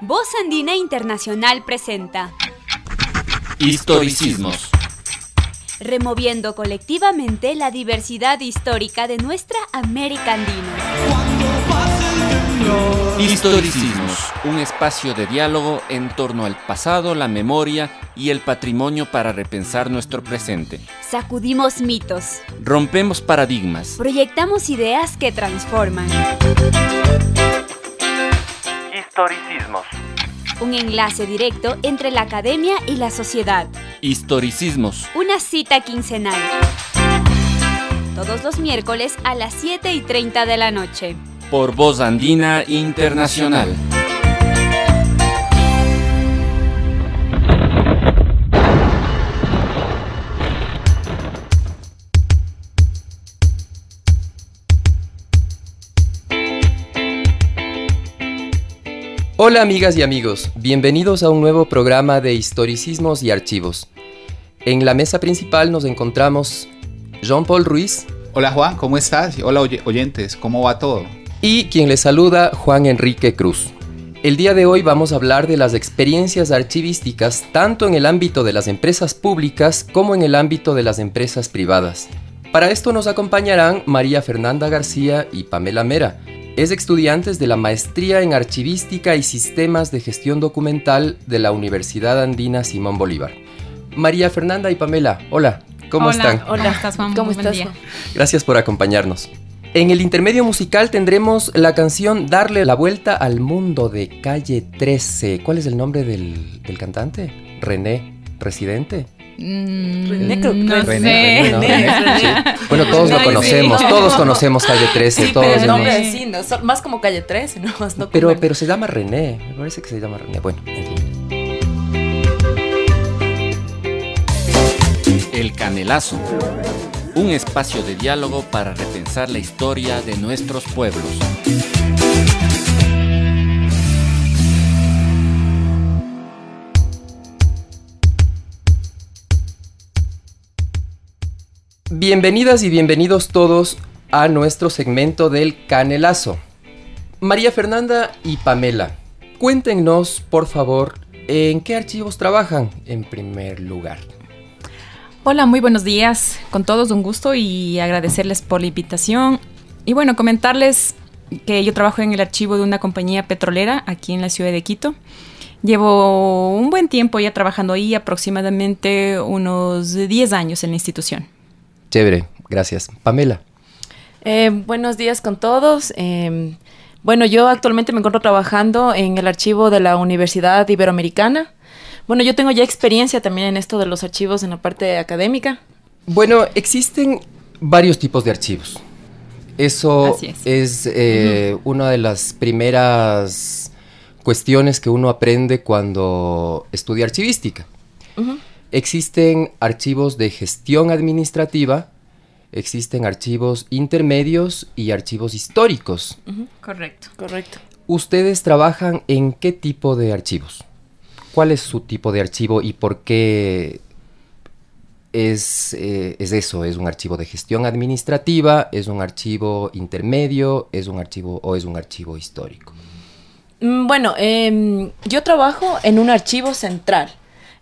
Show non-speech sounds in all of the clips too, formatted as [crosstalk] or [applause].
Voz Andina Internacional presenta Historicismos. Removiendo colectivamente la diversidad histórica de nuestra América Andina. Historicismos, un espacio de diálogo en torno al pasado, la memoria y el patrimonio para repensar nuestro presente. Sacudimos mitos. Rompemos paradigmas. Proyectamos ideas que transforman. Historicismos. Un enlace directo entre la academia y la sociedad. Historicismos. Una cita quincenal. Todos los miércoles a las 7 y 30 de la noche. Por Voz Andina Internacional. Hola amigas y amigos, bienvenidos a un nuevo programa de historicismos y archivos. En la mesa principal nos encontramos Jean-Paul Ruiz Hola Juan, ¿cómo estás? Hola oy- oyentes, ¿cómo va todo? Y quien les saluda Juan Enrique Cruz. El día de hoy vamos a hablar de las experiencias archivísticas tanto en el ámbito de las empresas públicas como en el ámbito de las empresas privadas. Para esto nos acompañarán María Fernanda García y Pamela Mera, es estudiantes de la Maestría en Archivística y Sistemas de Gestión Documental de la Universidad Andina Simón Bolívar. María Fernanda y Pamela, hola, ¿cómo Hola, están? Hola, ¿cómo estás, Juan? ¿Cómo buen estás, día. Gracias por acompañarnos. En el intermedio musical tendremos la canción Darle la vuelta al mundo de Calle 13. ¿Cuál es el nombre del, del cantante? René, residente. Mm, René, creo que no René, sé. ¿no? René. [laughs] Sí. Bueno, todos lo conocemos, todos conocemos Calle 13, Sí, todos. pero el ¿no? nombre René. sí, no, más como calle 13, [laughs] ¿no? Más no Pero, pero se llama René, me parece que se llama René. Bueno, en fin. El Canelazo. Un espacio de diálogo para repensar la historia de nuestros pueblos. Bienvenidas y bienvenidos todos a nuestro segmento del Canelazo. María Fernanda y Pamela, cuéntenos, por favor, en qué archivos trabajan en primer lugar. Hola, muy buenos días. Con todos un gusto y agradecerles por la invitación. Y bueno, comentarles que yo trabajo en el archivo de una compañía petrolera aquí en la ciudad de Quito. Llevo un buen tiempo ya trabajando ahí, aproximadamente unos 10 años en la institución. Chévere, gracias. Pamela. Eh, buenos días con todos. Eh, bueno, yo actualmente me encuentro trabajando en el archivo de la Universidad Iberoamericana. Bueno, yo tengo ya experiencia también en esto de los archivos en la parte académica. Bueno, existen varios tipos de archivos. Eso Así es. es, eh, una de las primeras cuestiones que uno aprende cuando estudia archivística. Existen archivos de gestión administrativa, existen archivos intermedios y archivos históricos. Correcto. Correcto. ¿Ustedes trabajan en qué tipo de archivos? ¿Cuál es su tipo de archivo y por qué es, eh, es eso? ¿Es un archivo de gestión administrativa? ¿Es un archivo intermedio? ¿Es un archivo o es un archivo histórico? Mm, Bueno, em, yo trabajo en un archivo central.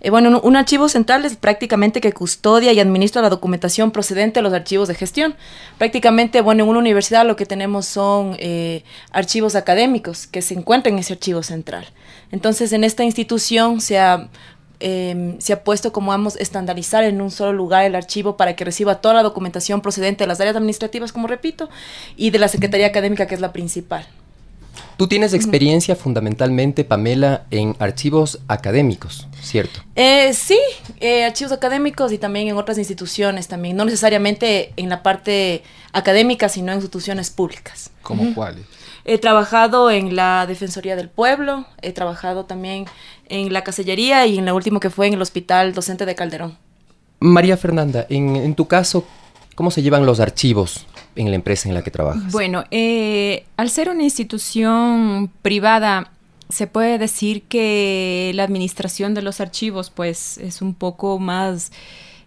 Eh, bueno, un, archivo central es prácticamente que custodia y administra la documentación procedente de los archivos de gestión. Prácticamente, bueno, en una universidad lo que tenemos son eh, archivos académicos que se encuentran en ese archivo central. Entonces, en esta institución se ha, em, se ha puesto como vamos estandarizar en un solo lugar el archivo para que reciba toda la documentación procedente de las áreas administrativas, como repito, y de la Secretaría Académica, que es la principal. Tú tienes experiencia fundamentalmente, Pamela, en archivos académicos, ¿cierto? Eh, sí, eh, archivos académicos y también en otras instituciones también, no necesariamente en la parte académica, sino en instituciones públicas. ¿Cómo cuáles? He trabajado en la Defensoría del Pueblo, he trabajado también en la Casellería y en lo último que fue en el Hospital Docente de Calderón. María Fernanda, en, en tu caso, ¿cómo se llevan los archivos en la empresa en la que trabajas? Bueno, eh, al ser una institución privada, se puede decir que la administración de los archivos, pues, es un poco más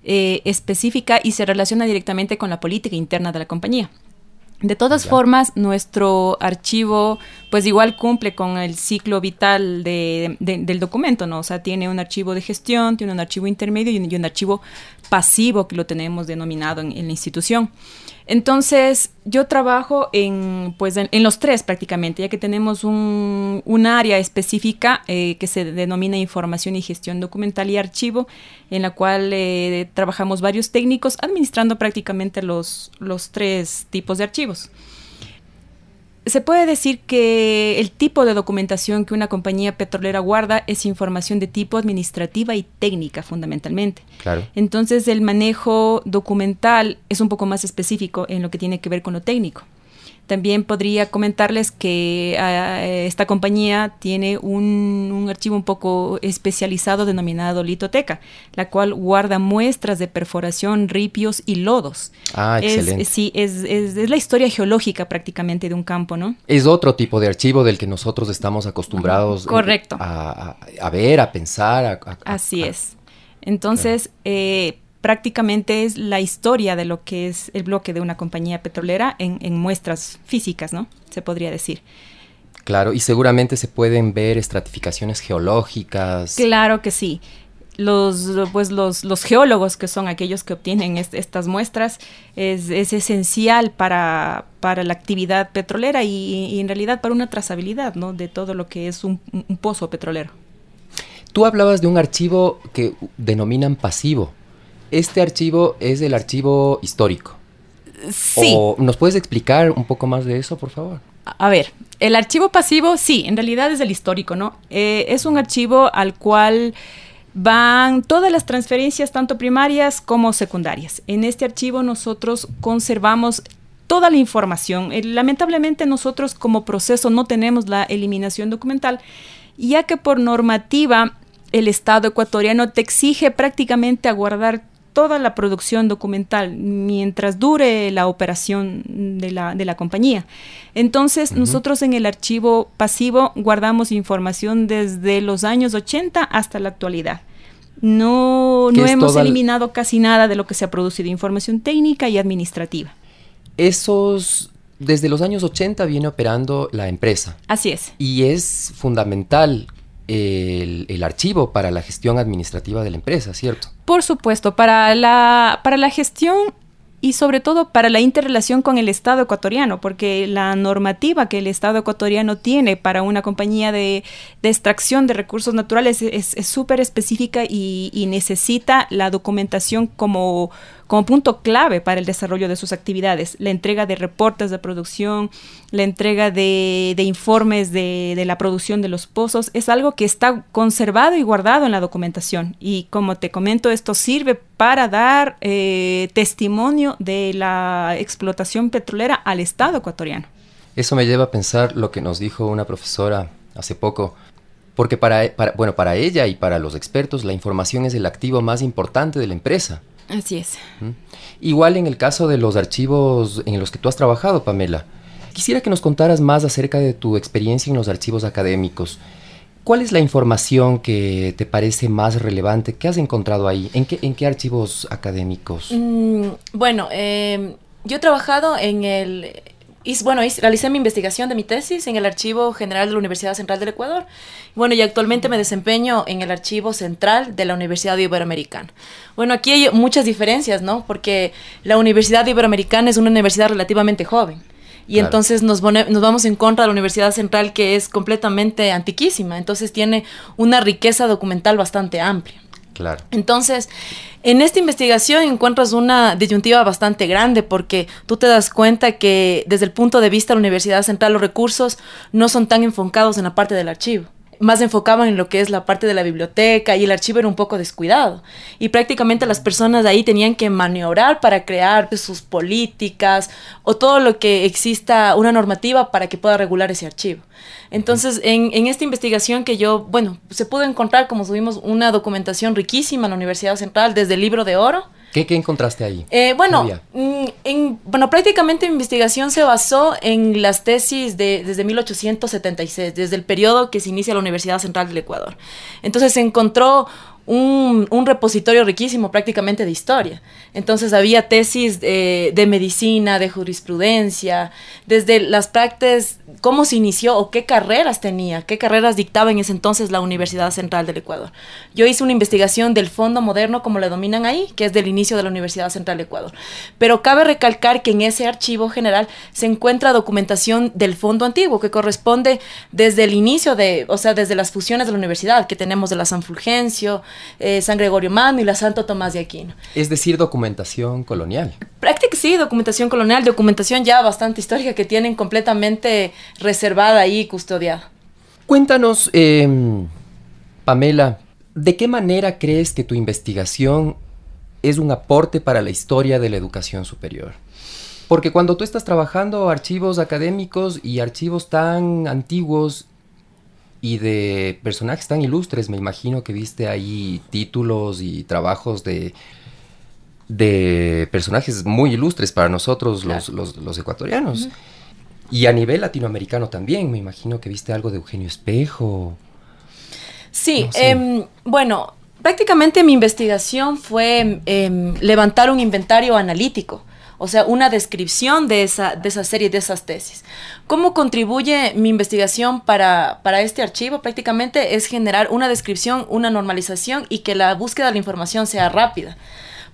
eh, específica y se relaciona directamente con la política interna de la compañía. De todas formas, nuestro archivo, pues igual cumple con el ciclo vital de, del documento, ¿no? O sea, tiene un archivo de gestión, tiene un archivo intermedio y un, archivo pasivo que lo tenemos denominado en, la institución. Entonces, yo trabajo en, pues, en, los tres prácticamente, ya que tenemos un, área específica eh, que se denomina información y gestión documental y archivo, en la cual eh, trabajamos varios técnicos administrando prácticamente los, los tres tipos de archivos se puede decir que el tipo de documentación que una compañía petrolera guarda es información de tipo administrativa y técnica fundamentalmente. Claro. Entonces el manejo documental es un poco más específico en lo que tiene que ver con lo técnico. También podría comentarles que ah, esta compañía tiene un, archivo un poco especializado denominado litoteca, la cual guarda muestras de perforación, ripios y lodos. Ah, excelente. sí, es, la historia geológica prácticamente de un campo, ¿no? Es otro tipo de archivo del que nosotros estamos acostumbrados eh, Correcto. A, ver, a pensar. Así es. Entonces, eh, prácticamente es la historia de lo que es el bloque de una compañía petrolera en, muestras físicas, ¿no? Se podría decir. Claro, y seguramente se pueden ver estratificaciones geológicas. Claro que sí. Los, pues los, los geólogos, que son aquellos que obtienen estas muestras, es, esencial para, para, la actividad petrolera y, en realidad para una trazabilidad ¿no? de todo lo que es un, un pozo petrolero. Tú hablabas de un archivo que denominan pasivo. Este archivo es el archivo histórico. Sí. ¿Nos puedes explicar un poco más de eso, por favor? A ver, el archivo pasivo, sí, en realidad es el histórico, ¿no? Eh, es un archivo al cual van todas las transferencias, tanto primarias como secundarias. En este archivo nosotros conservamos toda la información. Eh, lamentablemente nosotros como proceso no tenemos la eliminación documental, ya que por normativa el Estado ecuatoriano te exige prácticamente aguardar toda la producción documental mientras dure la operación de la, de la compañía. Entonces, nosotros en el archivo pasivo guardamos información desde los años 80 hasta la actualidad. No, no hemos eliminado casi nada de lo que se ha producido, información técnica y administrativa. Esos, desde los años 80 viene operando la empresa. Así es. Y es fundamental el, archivo para la gestión administrativa de la empresa, ¿cierto? Por supuesto, para la, para la gestión y sobre todo para la interrelación con el Estado ecuatoriano, porque la normativa que el Estado ecuatoriano tiene para una compañía de, extracción de recursos naturales es súper específica y, necesita la documentación como como punto clave para el desarrollo de sus actividades. La entrega de reportes de producción, la entrega de, informes de, la producción de los pozos, es algo que está conservado y guardado en la documentación. Y como te comento, esto sirve para dar eh, testimonio de la explotación petrolera al Estado ecuatoriano. Eso me lleva a pensar lo que nos dijo una profesora hace poco, porque para, bueno, para ella y para los expertos la información es el activo más importante de la empresa. Así es. Igual en el caso de los archivos en los que tú has trabajado, Pamela, quisiera que nos contaras más acerca de tu experiencia en los archivos académicos. ¿Cuál es la información que te parece más relevante? ¿Qué has encontrado ahí? ¿En qué, en qué archivos académicos? Mm, bueno, em, yo he trabajado en el bueno, realicé mi investigación de mi tesis en el Archivo General de la Universidad Central del Ecuador. Bueno, y actualmente me desempeño en el Archivo Central de la Universidad Iberoamericana. Bueno, aquí hay muchas diferencias, ¿no? Porque la Universidad Iberoamericana es una universidad relativamente joven. Y entonces nos, nos vamos en contra de la Universidad Central, que es completamente antiquísima. Entonces tiene una riqueza documental bastante amplia. Claro. Entonces, en esta investigación encuentras una disyuntiva bastante grande porque tú te das cuenta que desde el punto de vista de la Universidad Central los recursos no son tan enfocados en la parte del archivo más enfocaban en lo que es la parte de la biblioteca y el archivo era un poco descuidado. Y prácticamente las personas de ahí tenían que maniobrar para crear sus políticas o todo lo que exista una normativa para que pueda regular ese archivo. Entonces, en, en, esta investigación que yo, bueno, se pudo encontrar, como subimos, una documentación riquísima en la Universidad Central, desde el libro de oro. ¿Qué, qué encontraste ahí? Eh, bueno, mm, en, bueno, prácticamente mi investigación se basó en las tesis de, desde 1876, desde el periodo que se inicia la Universidad Central del Ecuador. Entonces se encontró un, un, repositorio riquísimo prácticamente de historia. Entonces había tesis de, de medicina, de jurisprudencia, desde las prácticas, cómo se inició o qué carreras tenía, qué carreras dictaba en ese entonces la Universidad Central del Ecuador. Yo hice una investigación del Fondo Moderno, como le dominan ahí, que es del inicio de la Universidad Central del Ecuador. Pero cabe recalcar que en ese archivo general se encuentra documentación del Fondo Antiguo, que corresponde desde el inicio de, o sea, desde las fusiones de la universidad, que tenemos de la San Fulgencio, eh, San Gregorio Mano y la Santo Tomás de Aquino. Es decir, documentación colonial. Prácticamente sí, documentación colonial, documentación ya bastante histórica que tienen completamente reservada y custodiada. Cuéntanos, eh, Pamela, ¿de qué manera crees que tu investigación es un aporte para la historia de la educación superior? Porque cuando tú estás trabajando archivos académicos y archivos tan antiguos y de personajes tan ilustres, me imagino que viste ahí títulos y trabajos de, de personajes muy ilustres para nosotros los, los, los, ecuatorianos. Uh -huh. Y a nivel latinoamericano también, me imagino que viste algo de Eugenio Espejo. Sí, no sé. eh, bueno, prácticamente mi investigación fue eh, levantar un inventario analítico o sea, una descripción de esa, de esa serie, de esas tesis. ¿Cómo contribuye mi investigación para, para este archivo? Prácticamente es generar una descripción, una normalización y que la búsqueda de la información sea rápida.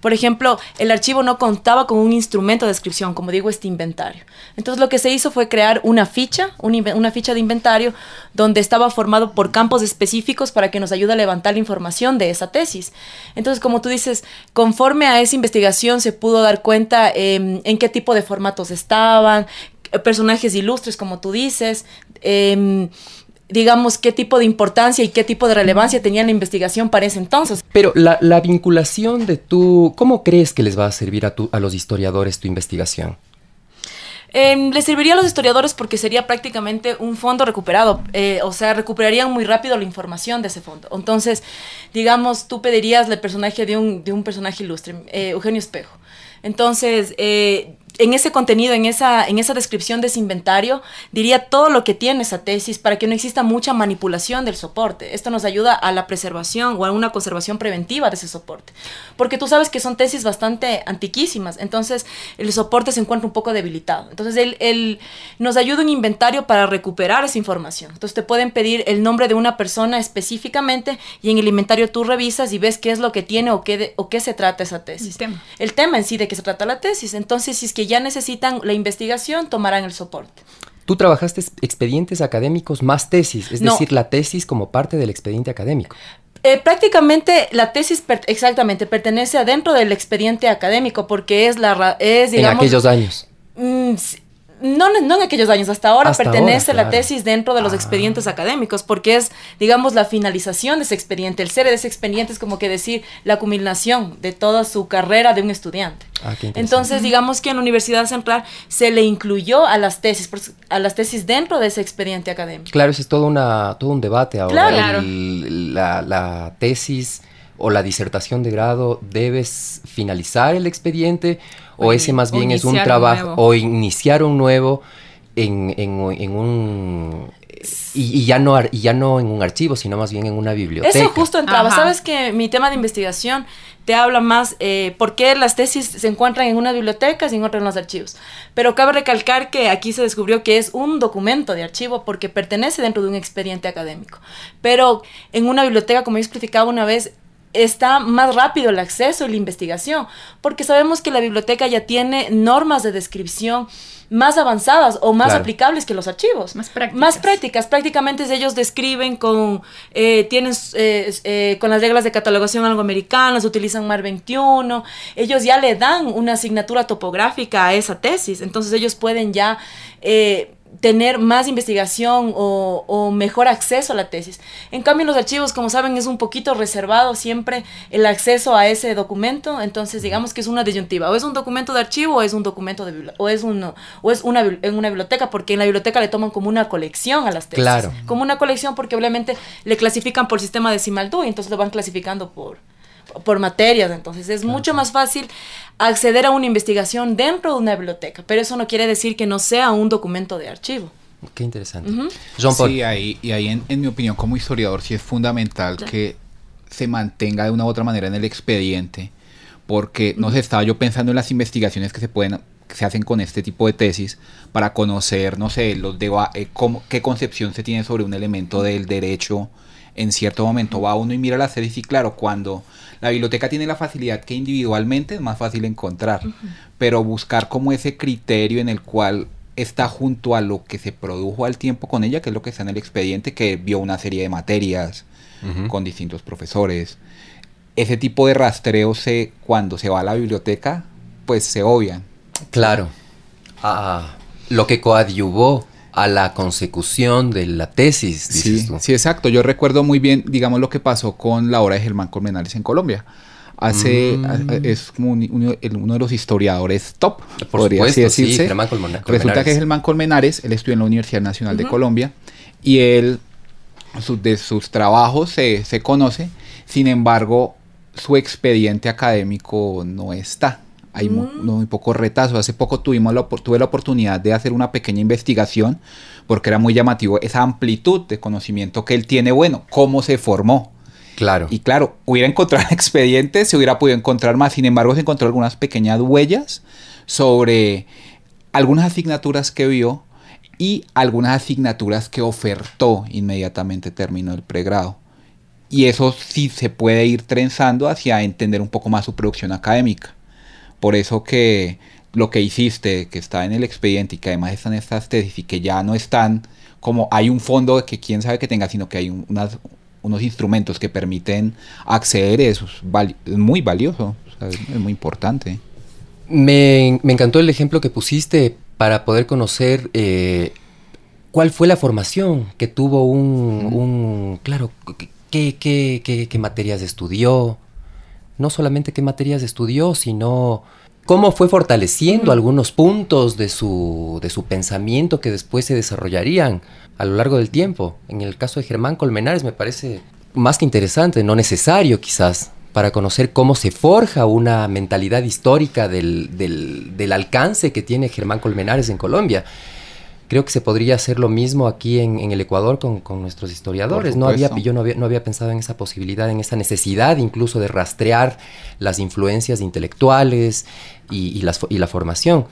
Por ejemplo, el archivo no contaba con un instrumento de descripción, como digo, este inventario. Entonces lo que se hizo fue crear una ficha, una ficha de inventario, donde estaba formado por campos específicos para que nos ayude a levantar la información de esa tesis. Entonces, como tú dices, conforme a esa investigación se pudo dar cuenta eh, en qué tipo de formatos estaban, personajes ilustres, como tú dices, eh, digamos, qué tipo de importancia y qué tipo de relevancia tenía la investigación para ese entonces. Pero la, la vinculación de tu, ¿cómo crees que les va a servir a, tu, a los historiadores tu investigación? Eh, les serviría a los historiadores porque sería prácticamente un fondo recuperado, eh, o sea, recuperarían muy rápido la información de ese fondo. Entonces, digamos, tú pedirías el personaje de un, de un personaje ilustre, eh, Eugenio Espejo. Entonces, eh, en ese contenido, en esa, en esa descripción de ese inventario, diría todo lo que tiene esa tesis para que no exista mucha manipulación del soporte. Esto nos ayuda a la preservación o a una conservación preventiva de ese soporte. Porque tú sabes que son tesis bastante antiquísimas, entonces el soporte se encuentra un poco debilitado. Entonces él, él nos ayuda un inventario para recuperar esa información. Entonces te pueden pedir el nombre de una persona específicamente y en el inventario tú revisas y ves qué es lo que tiene o qué, de, o qué se trata esa tesis. El tema. El tema en sí de qué se trata la tesis. Entonces, si es que ya necesitan la investigación, tomarán el soporte. Tú trabajaste expedientes académicos más tesis, es no. decir, la tesis como parte del expediente académico. Eh, prácticamente la tesis per exactamente pertenece adentro del expediente académico porque es la es digamos en aquellos años. Mmm, no, no en aquellos años, hasta ahora hasta pertenece ahora, claro. la tesis dentro de los ah. expedientes académicos, porque es, digamos, la finalización de ese expediente. El ser de ese expediente es como que decir la culminación de toda su carrera de un estudiante. Ah, Entonces, digamos que en la Universidad Central se le incluyó a las tesis, a las tesis dentro de ese expediente académico. Claro, eso es todo, una, todo un debate ahora. Claro. El, la, la tesis o la disertación de grado debes finalizar el expediente o, o ese más bien es un trabajo o iniciar un nuevo en, en, en un y, y, ya no y ya no en un archivo sino más bien en una biblioteca eso justo entraba Ajá. sabes que mi tema de investigación te habla más eh, por qué las tesis se encuentran en una biblioteca y en otra en los archivos. Pero cabe recalcar que aquí se descubrió que es un documento de archivo porque pertenece dentro de un expediente académico. Pero en una biblioteca, como yo explicaba una vez, está más rápido el acceso y la investigación, porque sabemos que la biblioteca ya tiene normas de descripción más avanzadas o más claro. aplicables que los archivos. Más prácticas. Más prácticas. Prácticamente ellos describen con, eh, tienen, eh, eh, con las reglas de catalogación algo americanas, utilizan MAR 21, ellos ya le dan una asignatura topográfica a esa tesis, entonces ellos pueden ya eh, tener más investigación o, o, mejor acceso a la tesis. En cambio, los archivos, como saben, es un poquito reservado siempre el acceso a ese documento, entonces digamos que es una disyuntiva, o es un documento de archivo o es un documento de o es un o es una en una biblioteca, porque en la biblioteca le toman como una colección a las tesis. Claro. Como una colección porque obviamente le clasifican por sistema decimal Dewey, entonces lo van clasificando por por materias, entonces es mucho más fácil acceder a una investigación dentro de una biblioteca, pero eso no quiere decir que no sea un documento de archivo. Qué interesante. Uh -huh. Jean Paul. Sí, ahí, y ahí en, en, mi opinión como historiador sí es fundamental claro. que se mantenga de una u otra manera en el expediente, porque no sé, estaba yo pensando en las investigaciones que se pueden que se hacen con este tipo de tesis para conocer, no sé, los deba eh, cómo, qué concepción se tiene sobre un elemento del derecho. En cierto momento va uno y mira las tesis y claro, cuando la biblioteca tiene la facilidad que individualmente es más fácil encontrar, pero buscar como ese criterio en el cual está junto a lo que se produjo al tiempo con ella, que es lo que está en el expediente, que vio una serie de materias con distintos profesores. Ese tipo de rastreo se, cuando se va a la biblioteca, pues se obvian. Claro. Ah, lo que coadyuvó a la consecución de la tesis. Sí, sí, exacto. Yo recuerdo muy bien, digamos, lo que pasó con la obra de Germán Colmenares en Colombia. Hace, mm. es como uno de los historiadores top, Por podría supuesto, decirse. Sí, Germán Colmenares. Resulta que Germán Colmenares, él estudió en la Universidad Nacional de Colombia y él, de sus trabajos se, se conoce, sin embargo, su expediente académico no está hay muy, mm. muy, poco retazo. Hace poco tuvimos la, tuve la oportunidad de hacer una pequeña investigación porque era muy llamativo esa amplitud de conocimiento que él tiene, bueno, cómo se formó. Claro. Y claro, hubiera encontrado [laughs] expedientes, se hubiera podido encontrar más, sin embargo se encontró algunas pequeñas huellas sobre algunas asignaturas que vio y algunas asignaturas que ofertó inmediatamente terminó el pregrado. Y eso sí se puede ir trenzando hacia entender un poco más su producción académica. Por eso que lo que hiciste, que está en el expediente y que además están estas tesis y que ya no están como hay un fondo que quién sabe que tenga, sino que hay unas, unos instrumentos que permiten acceder, eso es, muy valioso, es muy importante. Me, encantó el ejemplo que pusiste para poder conocer eh, cuál fue la formación que tuvo un, un claro, qué, qué, qué, qué materias estudió, no solamente qué materias estudió, sino cómo fue fortaleciendo algunos puntos de su, de su pensamiento que después se desarrollarían a lo largo del tiempo. En el caso de Germán Colmenares me parece más que interesante, no necesario quizás, para conocer cómo se forja una mentalidad histórica del, del, del alcance que tiene Germán Colmenares en Colombia creo que se podría hacer lo mismo aquí en, el Ecuador con, nuestros historiadores. No había, yo no había, no había, pensado en esa posibilidad, en esa necesidad incluso de rastrear las influencias intelectuales y, la formación.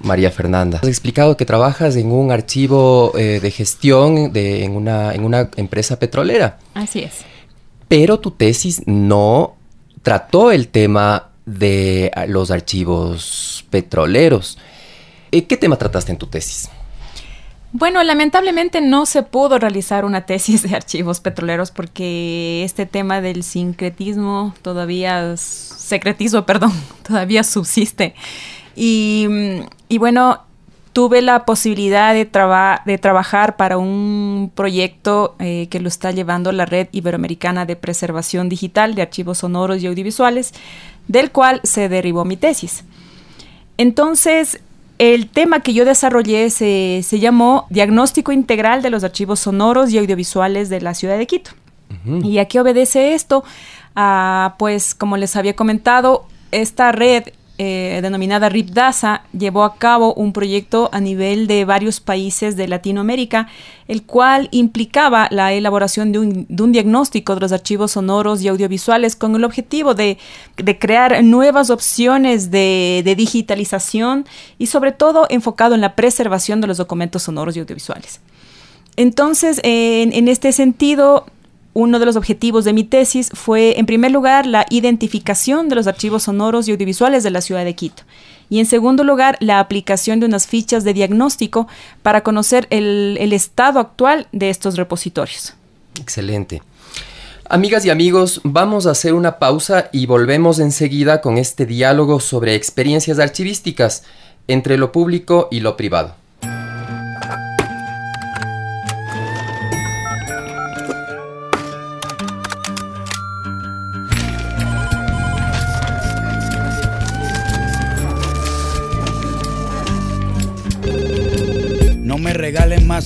María Fernanda, has explicado que trabajas en un archivo eh, de gestión de, en, una, en una empresa petrolera. Así es. Pero tu tesis no trató el tema de los archivos petroleros. Eh, ¿Qué tema trataste en tu tesis? Bueno, lamentablemente no se pudo realizar una tesis de archivos petroleros porque este tema del sincretismo todavía, secretismo, [laughs] perdón, todavía subsiste. Y, bueno, tuve la posibilidad de, trabajar para un proyecto eh, que lo está llevando la Red Iberoamericana de Preservación Digital de Archivos Sonoros y Audiovisuales, del cual se derivó mi tesis. Entonces, el tema que yo desarrollé se, llamó Diagnóstico Integral de los Archivos Sonoros y Audiovisuales de la Ciudad de Quito. ¿Y a qué obedece esto? Ah, pues como les había comentado, esta red eh, denominada RIPDASA llevó a cabo un proyecto a nivel de varios países de Latinoamérica, el cual implicaba la elaboración de un, diagnóstico de los archivos sonoros y audiovisuales con el objetivo de, crear nuevas opciones de, digitalización y sobre todo enfocado en la preservación de los documentos sonoros y audiovisuales. Entonces, en este sentido, uno de los objetivos de mi tesis fue, en primer lugar, la identificación de los archivos sonoros y audiovisuales de la ciudad de Quito. Y en segundo lugar, la aplicación de unas fichas de diagnóstico para conocer el, estado actual de estos repositorios. Excelente. Amigas y amigos, vamos a hacer una pausa y volvemos enseguida con este diálogo sobre experiencias archivísticas entre lo público y lo privado.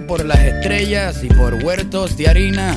Por las estrellas y por huertos de harina.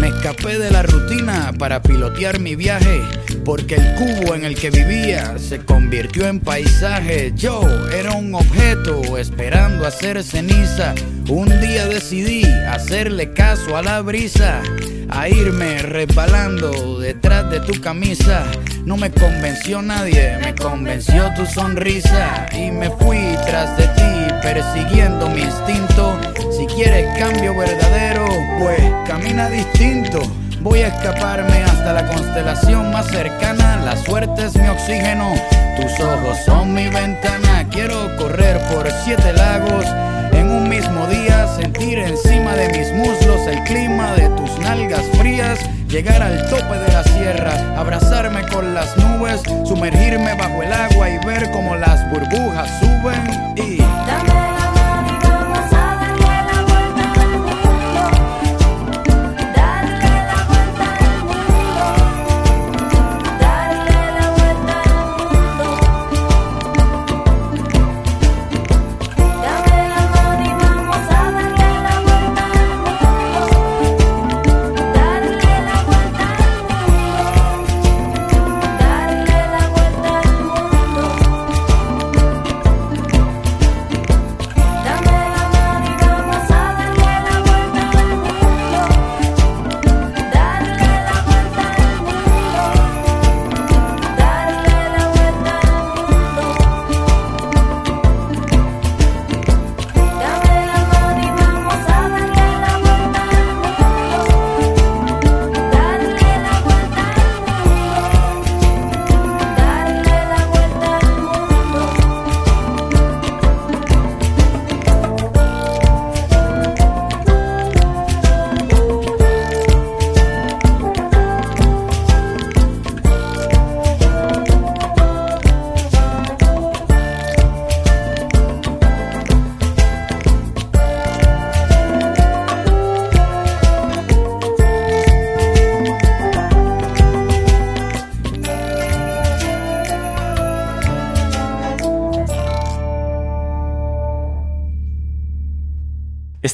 Me escapé de la rutina para pilotear mi viaje, porque el cubo en el que vivía se convirtió en paisaje. Yo era un objeto esperando hacer ceniza. Un día decidí hacerle caso a la brisa, a irme resbalando detrás de tu camisa. No me convenció nadie, me convenció tu sonrisa y me fui tras de ti persiguiendo mi instinto. Si quieres cambio verdadero, pues camina distinto. Voy a escaparme hasta la constelación más cercana. La suerte es mi oxígeno, tus ojos son mi ventana. Quiero correr por siete lagos en un mismo día, sentir encima de mis muslos el clima de tus nalgas frías llegar al tope de la sierra, abrazarme con las nubes, sumergirme bajo el agua y ver cómo las burbujas suben y...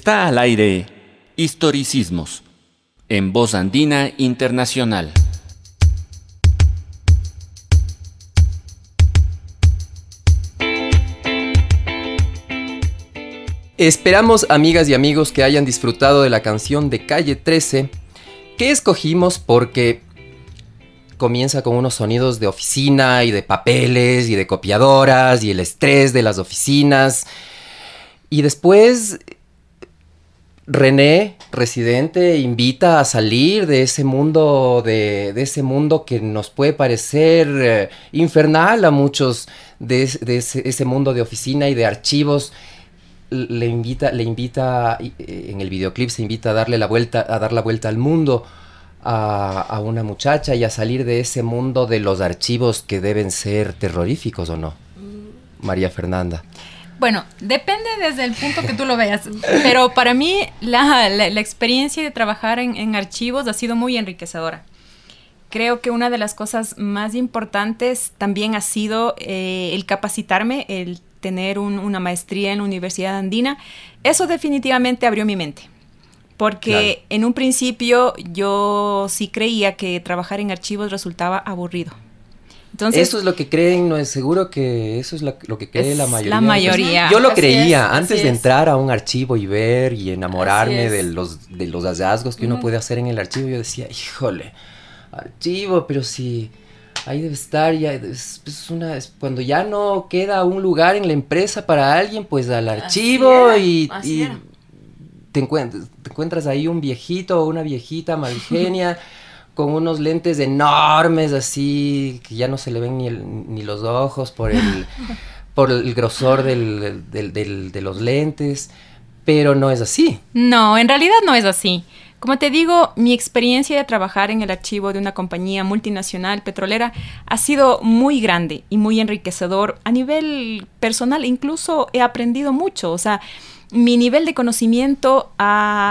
Está al aire Historicismos en Voz Andina Internacional. Esperamos, amigas y amigos, que hayan disfrutado de la canción de Calle 13, que escogimos porque comienza con unos sonidos de oficina y de papeles y de copiadoras y el estrés de las oficinas. Y después René, residente, invita a salir de ese mundo, de, ese mundo que nos puede parecer eh, infernal a muchos, de, ese, mundo de oficina y de archivos. Le invita, le invita, eh, en el videoclip se invita a darle la vuelta, a dar la vuelta al mundo a, a una muchacha y a salir de ese mundo de los archivos que deben ser terroríficos o no. Mm. María Fernanda. Bueno, depende desde el punto que tú lo veas, pero para mí la, experiencia de trabajar en, archivos ha sido muy enriquecedora. Creo que una de las cosas más importantes también ha sido eh, el capacitarme, el tener una maestría en la Universidad Andina, eso definitivamente abrió mi mente. Porque en un principio yo sí creía que trabajar en archivos resultaba aburrido. Entonces, eso es lo que creen, no es seguro que eso es lo, que cree la mayoría. La mayoría. Yo lo creía antes de entrar a un archivo y ver y enamorarme de los, de los hallazgos que uno puede hacer en el archivo. Yo decía, híjole, archivo, pero si ahí debe estar ya es, una cuando ya no queda un lugar en la empresa para alguien, pues al archivo y, te, encuentras, te encuentras ahí un viejito o una viejita malgenia. [laughs] con unos lentes enormes así, que ya no se le ven ni, ni los ojos por el, [laughs] por el grosor del, de los lentes, pero no es así. No, en realidad no es así. Como te digo, mi experiencia de trabajar en el archivo de una compañía multinacional petrolera ha sido muy grande y muy enriquecedor a nivel personal. Incluso he aprendido mucho. O sea, mi nivel de conocimiento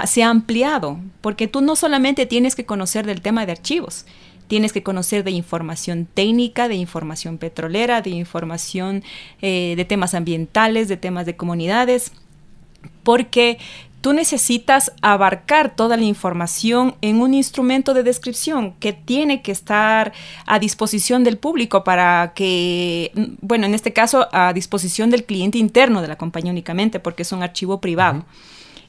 se ha ampliado, porque tú no solamente tienes que conocer del tema de archivos, tienes que conocer de información técnica, de información petrolera, de información eh, de temas ambientales, de temas de comunidades, porque tú necesitas abarcar toda la información en un instrumento de descripción que tiene que estar a disposición del público para que, bueno, en este caso a disposición del cliente interno de la compañía únicamente, porque es un archivo privado.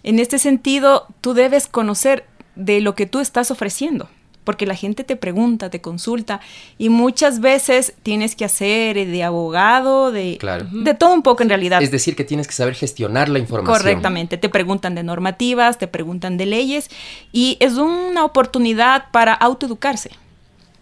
En este sentido, tú debes conocer de lo que tú estás ofreciendo porque la gente te pregunta, te consulta y muchas veces tienes que hacer de abogado, de, de todo un poco en realidad. Es decir, que tienes que saber gestionar la información. Correctamente, te preguntan de normativas, te preguntan de leyes y es una oportunidad para autoeducarse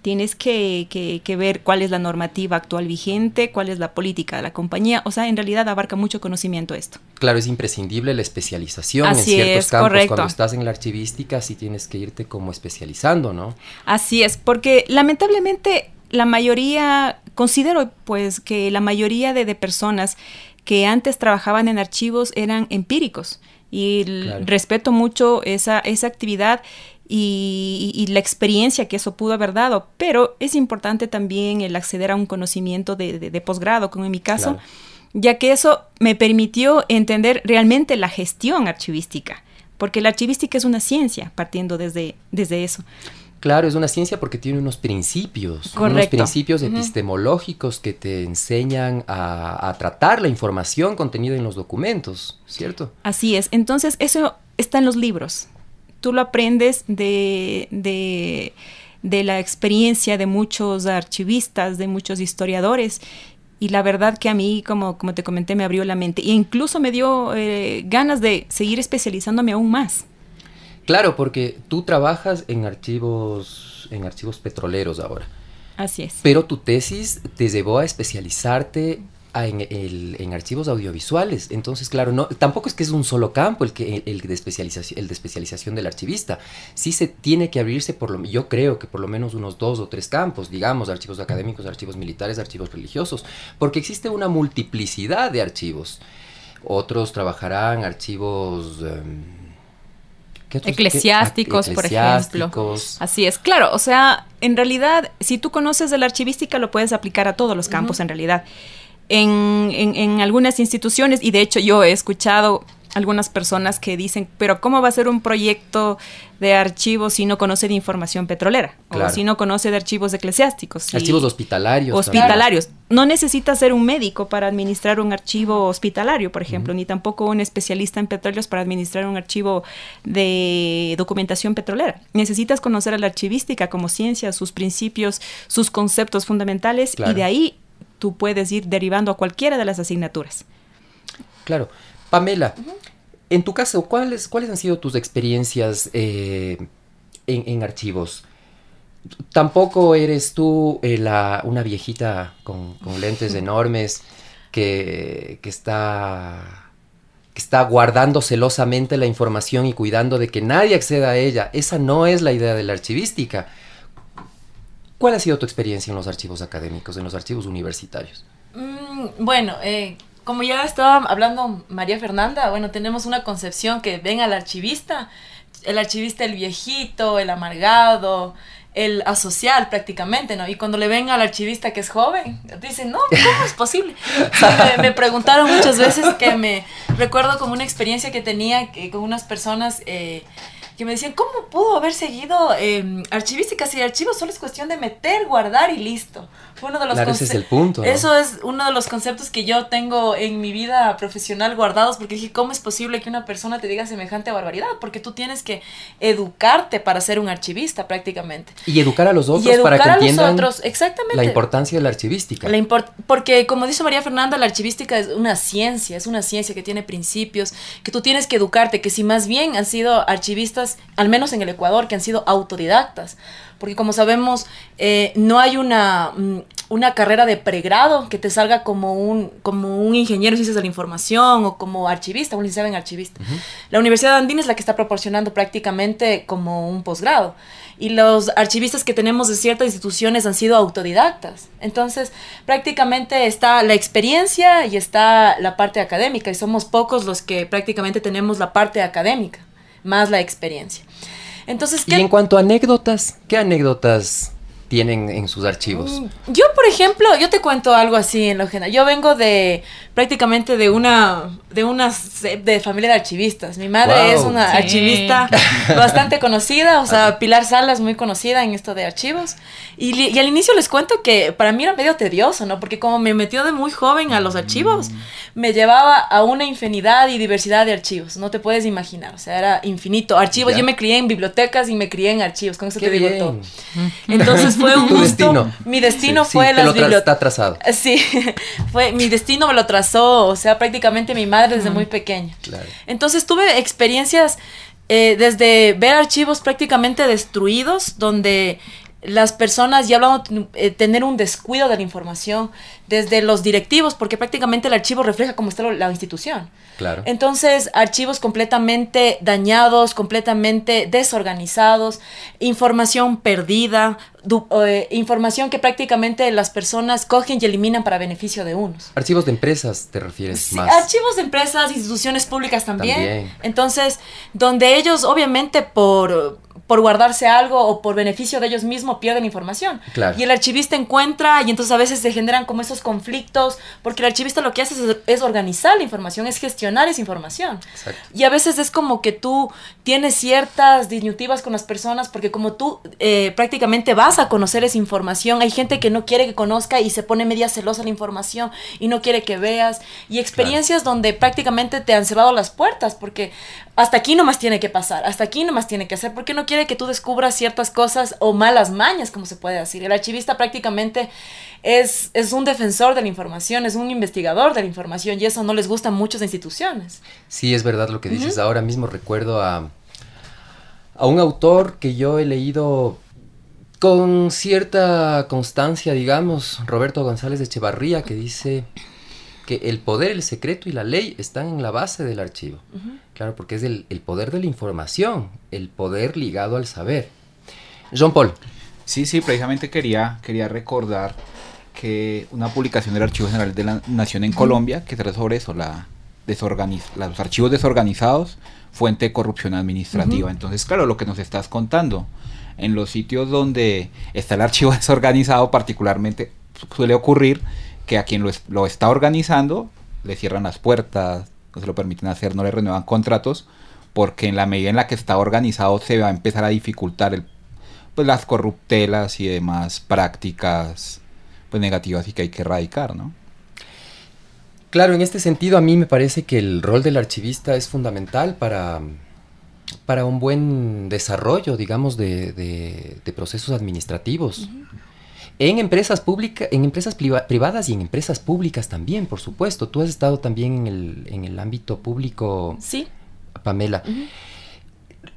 tienes que, que, ver cuál es la normativa actual vigente, cuál es la política de la compañía. O sea, en realidad abarca mucho conocimiento esto. Claro, es imprescindible la especialización en ciertos campos. Correcto. Cuando estás en la archivística, sí tienes que irte como especializando, ¿no? Así es, porque lamentablemente la mayoría, considero pues que la mayoría de, de personas que antes trabajaban en archivos eran empíricos y respeto mucho esa, esa actividad y, la experiencia que eso pudo haber dado, pero es importante también el acceder a un conocimiento de, posgrado, como en mi caso, ya que eso me permitió entender realmente la gestión archivística, porque la archivística es una ciencia, partiendo desde, desde eso. Claro, es una ciencia porque tiene unos principios, unos principios epistemológicos que te enseñan a, a, tratar la información contenida en los documentos, ¿cierto? Así es. Entonces, eso está en los libros tú lo aprendes de, de, la experiencia de muchos archivistas, de muchos historiadores. Y la verdad que a mí, como, como te comenté, me abrió la mente. E incluso me dio eh, ganas de seguir especializándome aún más. Claro, porque tú trabajas en archivos, en archivos petroleros ahora. Así es. Pero tu tesis te llevó a especializarte en, el, en, archivos audiovisuales. Entonces, claro, no, tampoco es que es un solo campo el, que, el, de especialización, el de especialización del archivista. Sí se tiene que abrirse, por lo, yo creo que por lo menos unos dos o tres campos, digamos, archivos académicos, archivos militares, archivos religiosos, porque existe una multiplicidad de archivos. Otros trabajarán archivos... Em, eclesiásticos, por ejemplo. Así es, claro, o sea, en realidad, si tú conoces de la archivística, lo puedes aplicar a todos los campos, en realidad en, en, algunas instituciones, y de hecho yo he escuchado algunas personas que dicen, pero ¿cómo va a ser un proyecto de archivos si no conoce de información petrolera? O si no conoce de archivos eclesiásticos. Archivos hospitalarios. Hospitalarios. No necesita ser un médico para administrar un archivo hospitalario, por ejemplo, ni tampoco un especialista en petróleos para administrar un archivo de documentación petrolera. Necesitas conocer a la archivística como ciencia, sus principios, sus conceptos fundamentales, y de ahí tú puedes ir derivando a cualquiera de las asignaturas. Claro. Pamela, en tu caso, ¿cuáles, ¿cuáles han sido tus experiencias eh, en, archivos? Tampoco eres tú eh, una viejita con, lentes [laughs] enormes que, está que está guardando celosamente la información y cuidando de que nadie acceda a ella. Esa no es la idea de la archivística. ¿Cuál ha sido tu experiencia en los archivos académicos, en los archivos universitarios? Mm, bueno, eh, como ya estaba hablando María Fernanda, bueno, tenemos una concepción que ven al archivista, el archivista el viejito, el amargado, el asocial prácticamente, ¿no? Y cuando le ven al archivista que es joven, dicen, no, ¿cómo es posible? [laughs] me, preguntaron muchas veces que me recuerdo como una experiencia que tenía que, con unas personas... Eh, que me decían, ¿cómo pudo haber seguido eh, archivística si archivos solo es cuestión de meter, guardar y listo? uno de los claro, ese es el punto. Eso es uno de los conceptos que yo tengo en mi vida profesional guardados porque dije, ¿cómo es posible que una persona te diga semejante barbaridad? Porque tú tienes que educarte para ser un archivista prácticamente. Y educar a los otros para que entiendan exactamente. la importancia de la archivística. La porque como dice María Fernanda, la archivística es una ciencia, es una ciencia que tiene principios, que tú tienes que educarte, que si más bien han sido archivistas, al menos en el Ecuador, que han sido autodidactas porque como sabemos, eh, no hay una, mm, una carrera de pregrado que te salga como un, como un ingeniero en ciencias de la información o como archivista, un licenciado en archivista. La Universidad de Andina es la que está proporcionando prácticamente como un posgrado. Y los archivistas que tenemos de ciertas instituciones han sido autodidactas. Entonces, prácticamente está la experiencia y está la parte académica. Y somos pocos los que prácticamente tenemos la parte académica, más la experiencia. Entonces, ¿qué? Y en cuanto a anécdotas, ¿qué anécdotas tienen en sus archivos? Mm, yo, por ejemplo, yo te cuento algo así en lo general. Yo vengo de prácticamente de una de una de familia de archivistas. Mi madre es una archivista [laughs] bastante conocida, o sea, Pilar Salas muy conocida en esto de archivos. Y, y, al inicio les cuento que para mí era medio tedioso, ¿no? Porque como me metió de muy joven a los archivos, me llevaba a una infinidad y diversidad de archivos. No te puedes imaginar, o sea, era infinito. Archivos, yo me crié en bibliotecas y me crié en archivos, con eso te digo todo. Entonces fue un gusto. Destino. Mi destino fue las bibliotecas. Está trazado. Sí, [laughs] fue mi destino me lo trazó, o sea, prácticamente mi madre desde muy pequeña. Entonces tuve experiencias eh, desde ver archivos prácticamente destruidos, donde las personas ya hablan de eh, tener un descuido de la información desde los directivos, porque prácticamente el archivo refleja cómo está la institución. Claro. Entonces, archivos completamente dañados, completamente desorganizados, información perdida, eh, información que prácticamente las personas cogen y eliminan para beneficio de unos. Archivos de empresas, te refieres más. Archivos de empresas, instituciones públicas también. también. Entonces, donde ellos obviamente por por guardarse algo o por beneficio de ellos mismos pierden información. Y el archivista encuentra y entonces a veces se generan como esos conflictos, porque el archivista lo que hace es, organizar la información, es gestionar esa información. Y a veces es como que tú tienes ciertas disyuntivas con las personas, porque como tú eh, prácticamente vas a conocer esa información, hay gente que no quiere que conozca y se pone media celosa la información y no quiere que veas, y experiencias donde prácticamente te han cerrado las puertas, porque hasta aquí nomás tiene que pasar, hasta aquí nomás tiene que hacer, porque no quiere que tú descubras ciertas cosas o malas mañas, como se puede decir. El archivista prácticamente es, es un defensor de la información, es un investigador de la información y eso no les gusta a muchas instituciones. Sí, es verdad lo que dices. Ahora mismo recuerdo a, a un autor que yo he leído con cierta constancia, digamos, Roberto González de Echevarría, que dice que el poder, el secreto y la ley están en la base del archivo. Claro, porque es el, poder de la información, el poder ligado al saber. Jean Paul. Sí, sí, precisamente quería, quería recordar que una publicación del Archivo General de la Nación en Colombia, que trata sobre eso, la los archivos desorganizados, fuente de corrupción administrativa. Entonces, claro, lo que nos estás contando, en los sitios donde está el archivo [laughs] desorganizado, particularmente suele ocurrir que a quien lo, está organizando le cierran las puertas, no se lo permiten hacer, no le renuevan contratos, porque en la medida en la que está organizado se va a empezar a dificultar el, pues las corruptelas y demás prácticas pues negativas y que hay que erradicar, ¿no? Claro, en este sentido a mí me parece que el rol del archivista es fundamental para, para un buen desarrollo, digamos, de, de, procesos administrativos. En empresas públicas, en empresas privadas y en empresas públicas también, por supuesto. Tú has estado también en el, en el ámbito público, sí. Pamela.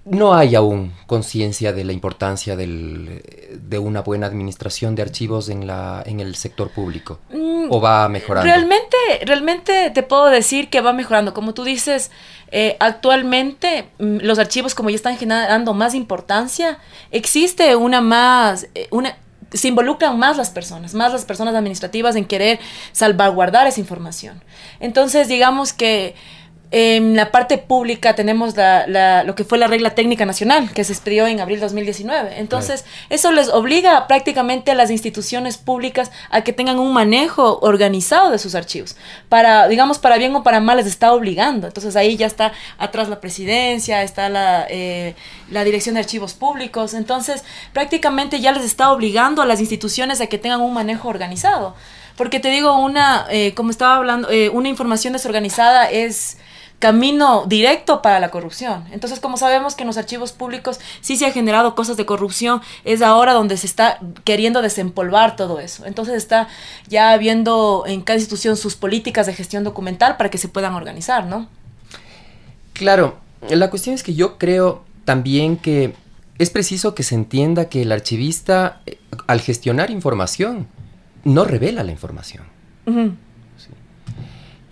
No hay aún conciencia de la importancia del, de una buena administración de archivos en, la, en el sector público. Mm, ¿O va mejorando? Realmente, realmente te puedo decir que va mejorando. Como tú dices, eh, actualmente mm, los archivos como ya están generando más importancia, existe una más, eh, una, se involucran más las personas, más las personas administrativas en querer salvaguardar esa información. Entonces, digamos que En la parte pública tenemos la, la, lo que fue la regla técnica nacional, que se expidió en abril 2019. Entonces, eso les obliga prácticamente a las instituciones públicas a que tengan un manejo organizado de sus archivos. Para, digamos, para bien o para mal les está obligando. Entonces, ahí ya está atrás la presidencia, está la, eh, la dirección de archivos públicos. Entonces, prácticamente ya les está obligando a las instituciones a que tengan un manejo organizado. Porque te digo, una, eh, como estaba hablando, eh, una información desorganizada es camino directo para la corrupción. Entonces, como sabemos que en los archivos públicos sí se han generado cosas de corrupción, es ahora donde se está queriendo desempolvar todo eso. Entonces está ya habiendo en cada institución sus políticas de gestión documental para que se puedan organizar, ¿no? Claro, la cuestión es que yo creo también que es preciso que se entienda que el archivista, eh, al gestionar información, no revela la información. Uh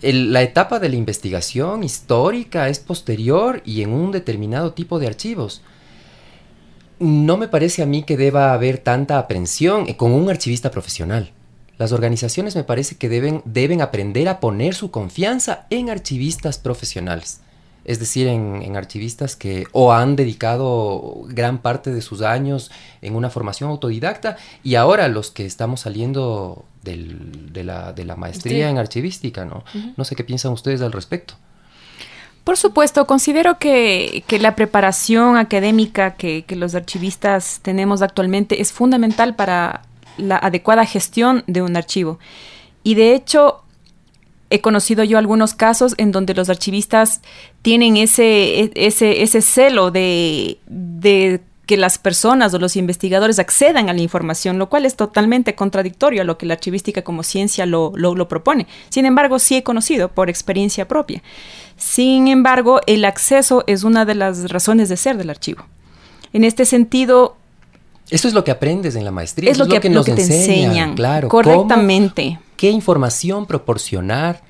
la etapa de la investigación histórica es posterior y en un determinado tipo de archivos. No me parece a mí que deba haber tanta aprensión eh, con un archivista profesional. Las organizaciones me parece que deben, deben aprender a poner su confianza en archivistas profesionales es decir, en, archivistas que o han dedicado gran parte de sus años en una formación autodidacta y ahora los que estamos saliendo de, la, maestría en archivística, ¿no? No sé qué piensan ustedes al respecto. Por supuesto, considero que, la preparación académica que, que, los archivistas tenemos actualmente es fundamental para la adecuada gestión de un archivo. Y de hecho, he conocido yo algunos casos en donde los archivistas tienen ese, e, ese, ese celo de, que las personas o los investigadores accedan a la información, lo cual es totalmente contradictorio a lo que la archivística como ciencia lo, lo, propone. Sin embargo, sí he conocido por experiencia propia. Sin embargo, el acceso es una de las razones de ser del archivo. En este sentido... Eso es lo que aprendes en la maestría. Es, lo, que, nos te enseñan. Claro. Correctamente qué información proporcionar,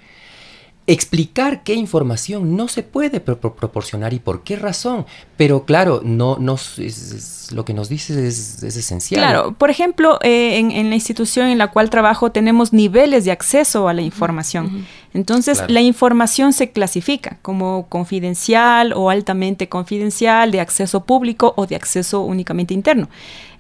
explicar qué información no se puede proporcionar y por qué razón. Pero claro, no, no es, lo que nos dices es, esencial. Claro, por ejemplo, eh, en, la institución en la cual trabajo tenemos niveles de acceso a la información. Entonces, la información se clasifica como confidencial o altamente confidencial, de acceso público o de acceso únicamente interno.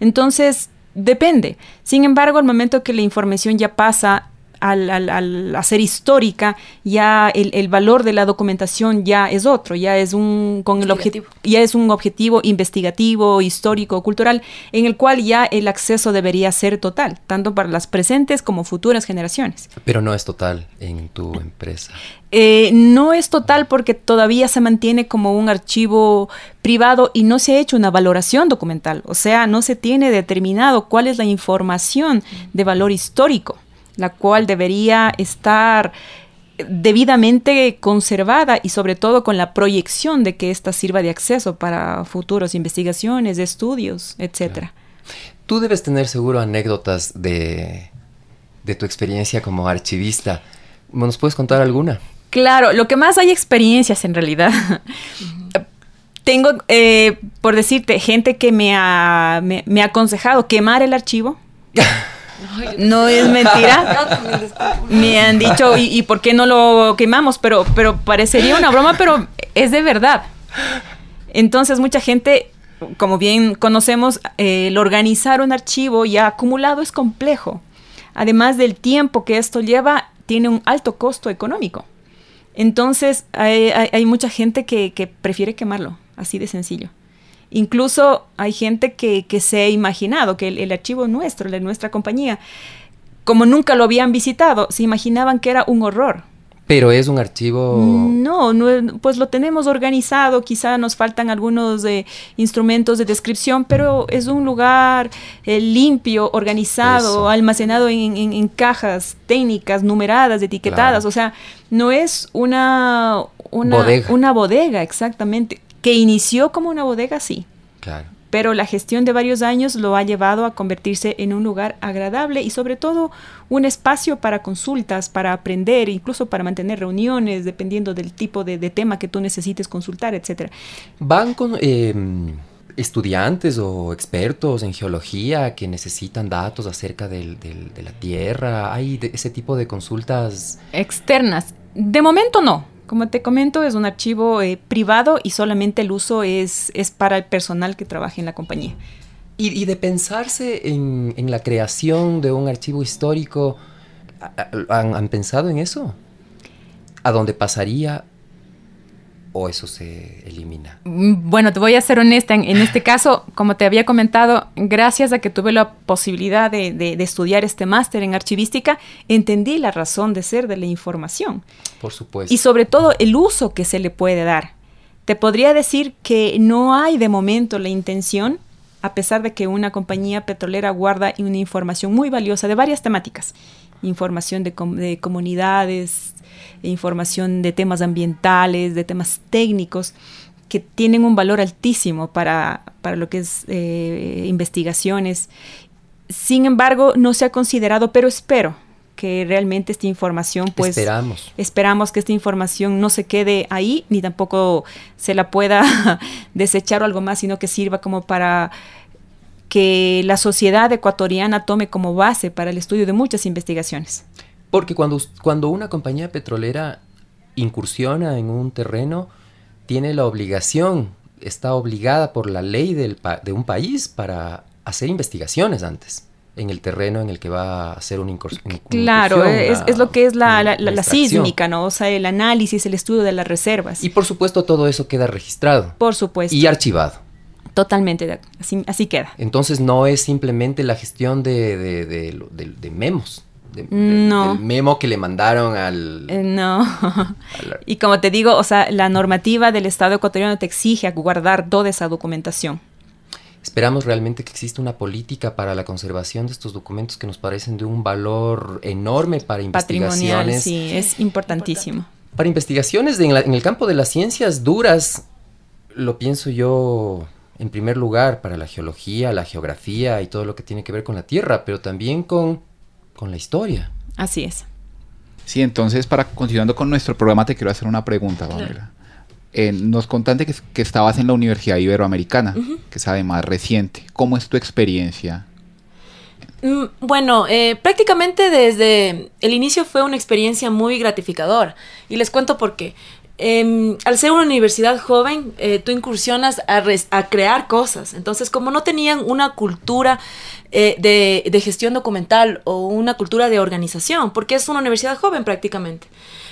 Entonces, depende. Sin embargo, al momento que la información ya pasa al, al, hacer histórica, ya el, valor de la documentación ya es otro, ya es un con el objetivo, ya es un objetivo investigativo, histórico, cultural, en el cual ya el acceso debería ser total, tanto para las presentes como futuras generaciones. Pero no es total en tu empresa. Eh, no es total porque todavía se mantiene como un archivo privado y no se ha hecho una valoración documental, o sea, no se tiene determinado cuál es la información de valor histórico la cual debería estar debidamente conservada y sobre todo con la proyección de que ésta sirva de acceso para futuras investigaciones, estudios, etcétera. Tú debes tener seguro anécdotas de, de tu experiencia como archivista. ¿Nos puedes contar alguna? Claro, lo que más hay experiencias en realidad. [laughs] Tengo, eh, por decirte, gente que me ha, me ha aconsejado quemar el archivo. [laughs] No es mentira. [laughs] Me han dicho, ¿y, por qué no lo quemamos? Pero, pero parecería una broma, pero es de verdad. Entonces, mucha gente, como bien conocemos, el organizar un archivo ya acumulado es complejo. Además del tiempo que esto lleva, tiene un alto costo económico. Entonces, hay, mucha gente que prefiere quemarlo, así de sencillo. Incluso hay gente que, se ha imaginado que el, archivo nuestro, de nuestra compañía, como nunca lo habían visitado, se imaginaban que era un horror. Pero es un archivo. No, pues lo tenemos organizado, quizá nos faltan algunos eh, instrumentos de descripción, pero es un lugar eh, limpio, organizado, almacenado en, cajas técnicas, numeradas, etiquetadas. O sea, no es una, una bodega. una bodega, exactamente. Que inició como una bodega, sí. Claro. Pero la gestión de varios años lo ha llevado a convertirse en un lugar agradable y sobre todo un espacio para consultas, para aprender, incluso para mantener reuniones, dependiendo del tipo de, tema que tú necesites consultar, etcétera. ¿Van con em, estudiantes o expertos en geología que necesitan datos acerca de la Tierra? ¿Hay ese tipo de consultas? Externas. De momento no Como te comento, es un archivo eh, privado y solamente el uso es, es para el personal que trabaja en la compañía. Y, de pensarse en, la creación de un archivo histórico, ¿han, pensado en eso? ¿A dónde pasaría o eso se elimina? Mm, bueno, te voy a ser honesta. En, este [laughs] caso, como te había comentado, gracias a que tuve la posibilidad de, estudiar este máster en archivística, entendí la razón de ser de la información. Por supuesto. Y sobre todo el uso que se le puede dar. Te podría decir que no hay de momento la intención, a pesar de que una compañía petrolera guarda una información muy valiosa de varias temáticas. Información de, de comunidades, información de temas ambientales, de temas técnicos, que tienen un valor altísimo para, lo que es eh, investigaciones. Sin embargo, no se ha considerado, pero espero que realmente esta información, pues... Esperamos. Esperamos que esta información no se quede ahí, ni tampoco se la pueda [laughs] desechar o algo más, sino que sirva como para que la sociedad ecuatoriana tome como base para el estudio de muchas investigaciones. Porque cuando, cuando una compañía petrolera incursiona en un terreno, tiene la obligación, está obligada por la ley del de un país para hacer investigaciones antes en el terreno en el que va a hacer una incursión. Claro, es, es, lo que es la, la, sísmica, ¿no? O sea, el análisis, el estudio de las reservas. Y por supuesto todo eso queda registrado. Por supuesto. Y archivado. Totalmente, así, así queda. Entonces no es simplemente la gestión de, de, de memos no. del memo que le mandaron al... Eh, no. [laughs] [laughs] y como te digo, o sea, la normativa del Estado ecuatoriano te exige guardar toda esa documentación. Esperamos realmente que exista una política para la conservación de estos documentos que nos parecen de un valor enorme para investigaciones. sí, es importantísimo. Para investigaciones en, en el campo de las ciencias duras, lo pienso yo en primer lugar para la geología, la geografía y todo lo que tiene que ver con la Tierra, pero también con con la historia. Así es. Sí, entonces, para continuando con nuestro programa, te quiero hacer una pregunta, Pamela. Eh, nos contaste que, estabas en la Universidad Iberoamericana, que es además reciente. ¿Cómo es tu experiencia? Mm, bueno, eh, prácticamente desde el inicio fue una experiencia muy gratificadora. Y les cuento por qué. Em, al ser una universidad joven, eh, tú incursionas a, crear cosas. Entonces, como no tenían una cultura eh, de, gestión documental o una cultura de organización, porque es una universidad joven prácticamente.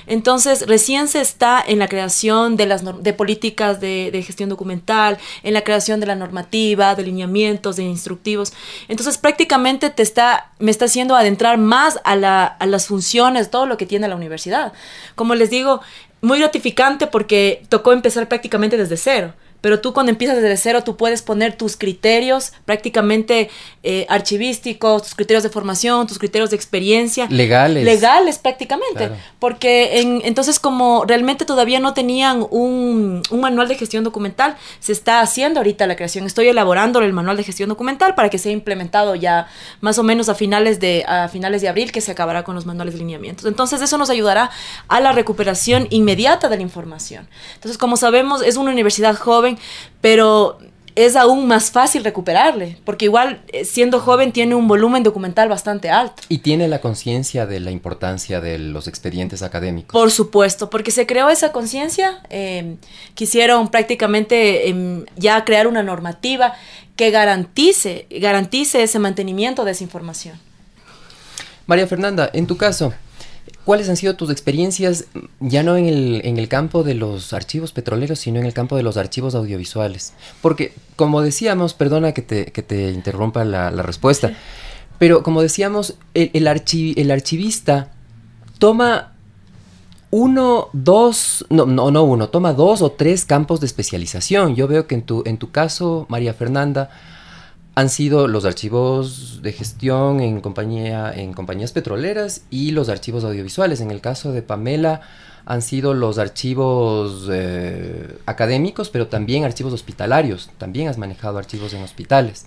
Entonces, recién se está en la creación de, las de políticas de, gestión documental, en la creación de la normativa, de lineamientos, de instructivos. Entonces, prácticamente te está, me está haciendo adentrar más a, la, a las funciones, todo lo que tiene la universidad. Como les digo, muy gratificante porque tocó empezar prácticamente desde cero pero tú cuando empiezas desde cero, tú puedes poner tus criterios prácticamente eh, archivísticos, tus criterios de formación, tus criterios de experiencia. Legales. Legales prácticamente. Porque en, entonces como realmente todavía no tenían un, un, manual de gestión documental, se está haciendo ahorita la creación. Estoy elaborando el manual de gestión documental para que sea implementado ya más o menos a finales de, a finales de abril, que se acabará con los manuales de lineamientos. Entonces eso nos ayudará a la recuperación inmediata de la información. Entonces como sabemos, es una universidad joven pero es aún más fácil recuperarle, porque igual eh, siendo joven tiene un volumen documental bastante alto. Y tiene la conciencia de la importancia de los expedientes académicos. Por supuesto, porque se creó esa conciencia, em, quisieron prácticamente em, ya crear una normativa que garantice, garantice ese mantenimiento de esa información. María Fernanda, en tu caso, ¿Cuáles han sido tus experiencias, ya no en el, en el campo de los archivos petroleros, sino en el campo de los archivos audiovisuales? Porque, como decíamos, perdona que te, que te interrumpa la, respuesta, pero como decíamos, el, el, el archivista toma uno, dos, no, no, no uno, toma dos o tres campos de especialización. Yo veo que en tu, en tu caso, María Fernanda, han sido los archivos de gestión en, compañía, en compañías petroleras y los archivos audiovisuales. En el caso de Pamela han sido los archivos eh, académicos, pero también archivos hospitalarios. También has manejado archivos en hospitales.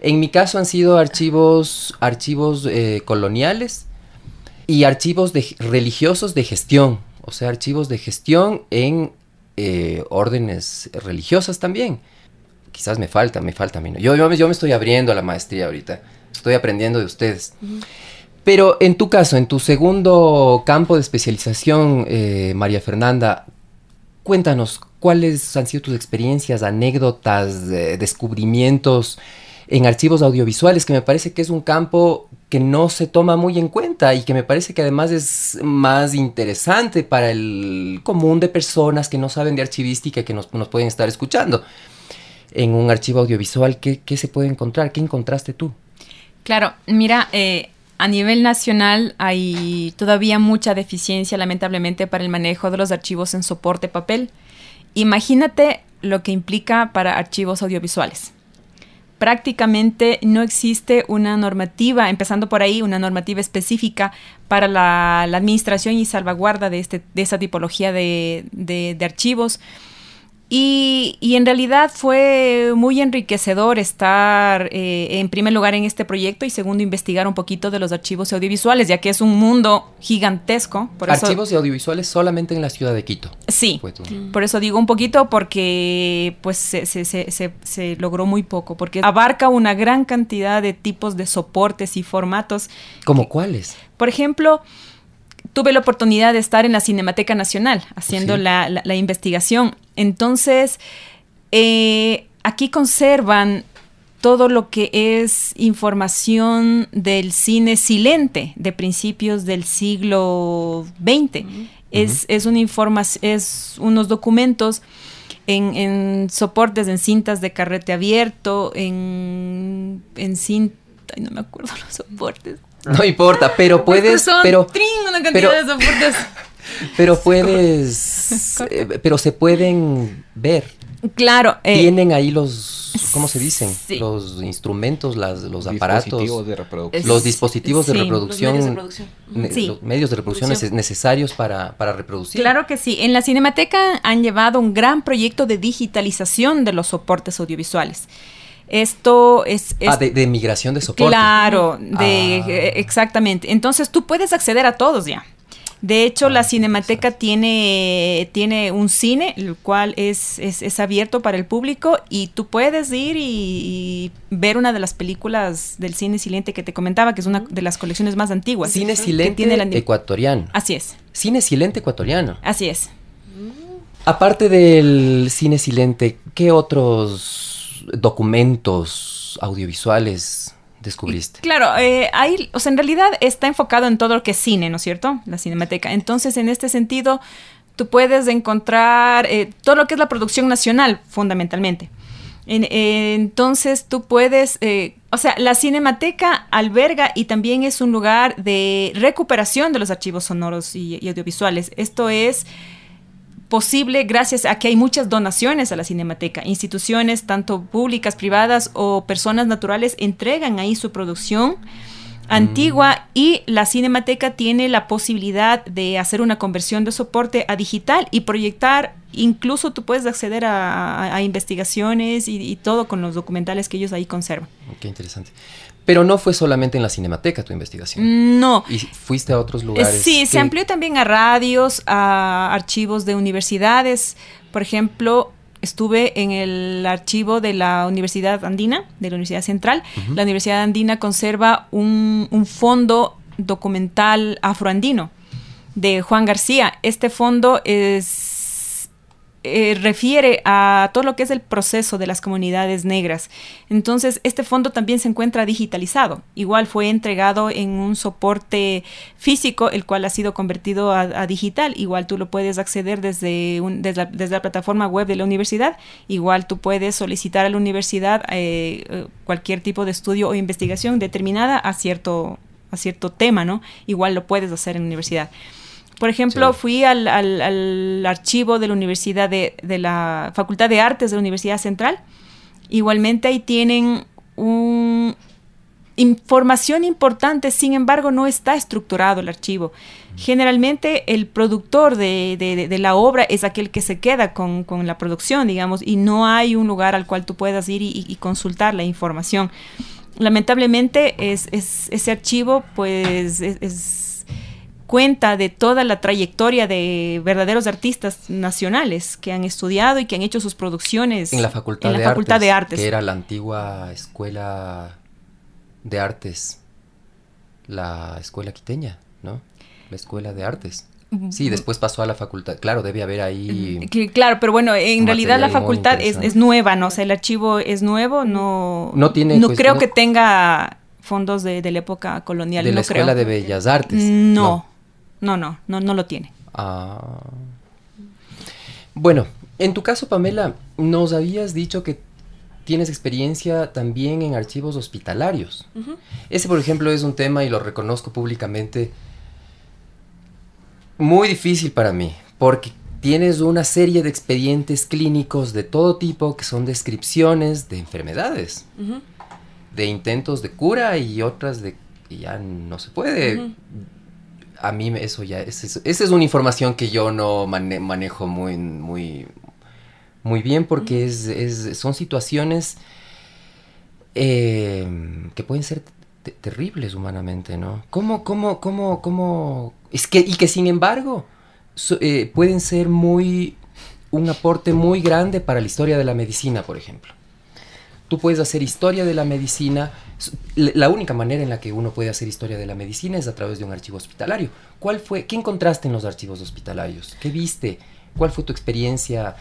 En mi caso han sido archivos, archivos eh, coloniales y archivos de, religiosos de gestión, o sea, archivos de gestión en eh, órdenes religiosas también quizás me falta, me falta a mí. Yo, yo, me estoy abriendo a la maestría ahorita, estoy aprendiendo de ustedes. Pero en tu caso, en tu segundo campo de especialización, eh, María Fernanda, cuéntanos cuáles han sido tus experiencias, anécdotas, eh, descubrimientos en archivos audiovisuales, que me parece que es un campo que no se toma muy en cuenta y que me parece que además es más interesante para el común de personas que no saben de archivística y que nos, nos pueden estar escuchando. En un archivo audiovisual, ¿qué, ¿qué, se puede encontrar? ¿Qué encontraste tú? Claro, mira, eh, a nivel nacional hay todavía mucha deficiencia, lamentablemente, para el manejo de los archivos en soporte papel. Imagínate lo que implica para archivos audiovisuales prácticamente no existe una normativa, empezando por ahí, una normativa específica para la, administración y salvaguarda de, este, de esa tipología de, de archivos. Y, y, en realidad fue muy enriquecedor estar eh, en primer lugar en este proyecto y segundo investigar un poquito de los archivos audiovisuales, ya que es un mundo gigantesco. Por archivos eso, audiovisuales solamente en la ciudad de Quito. Sí, mm. por eso digo un poquito porque pues se, se, se, se, logró muy poco, porque abarca una gran cantidad de tipos de soportes y formatos. ¿Como cuáles? Por ejemplo tuve la oportunidad de estar en la Cinemateca Nacional haciendo sí. la, la, la, investigación. Entonces, eh, aquí conservan todo lo que es información del cine silente de principios del siglo XX. Uh -huh. es, es, una es unos documentos en, en, soportes, en cintas de carrete abierto, en, en cinta, no me acuerdo los soportes. No importa, pero [laughs] puedes. Son pero, trin, una cantidad pero, de soportes. [laughs] Pero puedes. [laughs] Eh, pero se pueden ver. Claro. Eh, Tienen ahí los. ¿Cómo se dicen? Sí. Los instrumentos, las, los aparatos. Dispositivos de reproducción. Los dispositivos sí, de reproducción. Los medios de reproducción. Ne sí. Los medios de reproducción neces necesarios para, para reproducir. Claro que sí. En la Cinemateca han llevado un gran proyecto de digitalización de los soportes audiovisuales. Esto es, es ah, de, de, migración de soporte. Claro, de, ah. exactamente. Entonces tú puedes acceder a todos ya. De hecho, ah, la Cinemateca tiene, tiene un cine, el cual es, es, es, abierto para el público y tú puedes ir y, y, ver una de las películas del cine silente que te comentaba, que es una de las colecciones más antiguas. Cine silente tiene la... ecuatoriano. Así es. Cine silente ecuatoriano. Así es. Aparte del cine silente, ¿qué otros documentos audiovisuales descubriste? Claro, eh, hay, o sea, en realidad está enfocado en todo lo que es cine, ¿no es cierto? La cinemateca. Entonces, en este sentido, tú puedes encontrar eh, todo lo que es la producción nacional, fundamentalmente. En, eh, entonces, tú puedes, o sea, la cinemateca alberga y también es un lugar de recuperación de los archivos sonoros y audiovisuales. Esto es posible gracias a que hay muchas donaciones a la Cinemateca. Instituciones, tanto públicas, privadas o personas naturales, entregan ahí su producción antigua mm. y la Cinemateca tiene la posibilidad de hacer una conversión de soporte a digital y proyectar, incluso tú puedes acceder a, a, a investigaciones y, y, todo con los documentales que ellos ahí conservan. Qué interesante. Pero no fue solamente en la Cinemateca tu investigación. No. ¿Y fuiste a otros lugares? Sí, que... se amplió también a radios, a archivos de universidades. Por ejemplo, estuve en el archivo de la Universidad Andina, de la Universidad Central. Uh -huh. La Universidad Andina conserva un, un fondo documental afroandino de Juan García. Este fondo es eh, refiere a todo lo que es el proceso de las comunidades negras. Entonces, este fondo también se encuentra digitalizado. Igual fue entregado en un soporte físico, el cual ha sido convertido a, digital. Igual tú lo puedes acceder desde, desde, la, plataforma web de la universidad. Igual tú puedes solicitar a la universidad eh, cualquier tipo de estudio o investigación determinada a cierto, a cierto tema, ¿no? Igual lo puedes hacer en la universidad. Por ejemplo, sí. fui al, al, al, archivo de la Universidad de, de, la Facultad de Artes de la Universidad Central. Igualmente ahí tienen un, información importante, sin embargo no está estructurado el archivo. Generalmente el productor de, de, de la obra es aquel que se queda con, con, la producción, digamos, y no hay un lugar al cual tú puedas ir y, y consultar la información. Lamentablemente es, es, ese archivo pues es, es cuenta de toda la trayectoria de verdaderos artistas nacionales que han estudiado y que han hecho sus producciones en la Facultad, en de, facultad artes, de Artes. Que era la antigua escuela de artes la escuela quiteña, ¿no? La escuela de artes. Sí, después pasó a la facultad. Claro, debe haber ahí. claro, pero bueno, en realidad la facultad es, es, nueva, ¿no? O sea, el archivo es nuevo, no. No tiene. No creo que tenga fondos de, de, la época colonial. De la Escuela de Bellas Artes. No, no, no, no, no, lo tiene. Ah. Bueno, en tu caso, Pamela, nos habías dicho que tienes experiencia también en archivos hospitalarios. Ese, por ejemplo, es un tema, y lo reconozco públicamente, muy difícil para mí, porque tienes una serie de expedientes clínicos de todo tipo que son descripciones de enfermedades, de intentos de cura y otras de que ya no se puede. A mí eso ya, esa es, una información que yo no manejo muy, muy, muy bien porque es, son situaciones eh, que pueden ser terribles humanamente, ¿no? ¿Cómo, cómo, cómo, cómo? Es que, y que sin embargo eh, pueden ser muy, un aporte muy grande para la historia de la medicina, por ejemplo. Tú puedes hacer historia de la medicina. La única manera en la que uno puede hacer historia de la medicina es a través de un archivo hospitalario. ¿Cuál fue, qué encontraste en los archivos hospitalarios? ¿Qué viste? ¿Cuál fue tu experiencia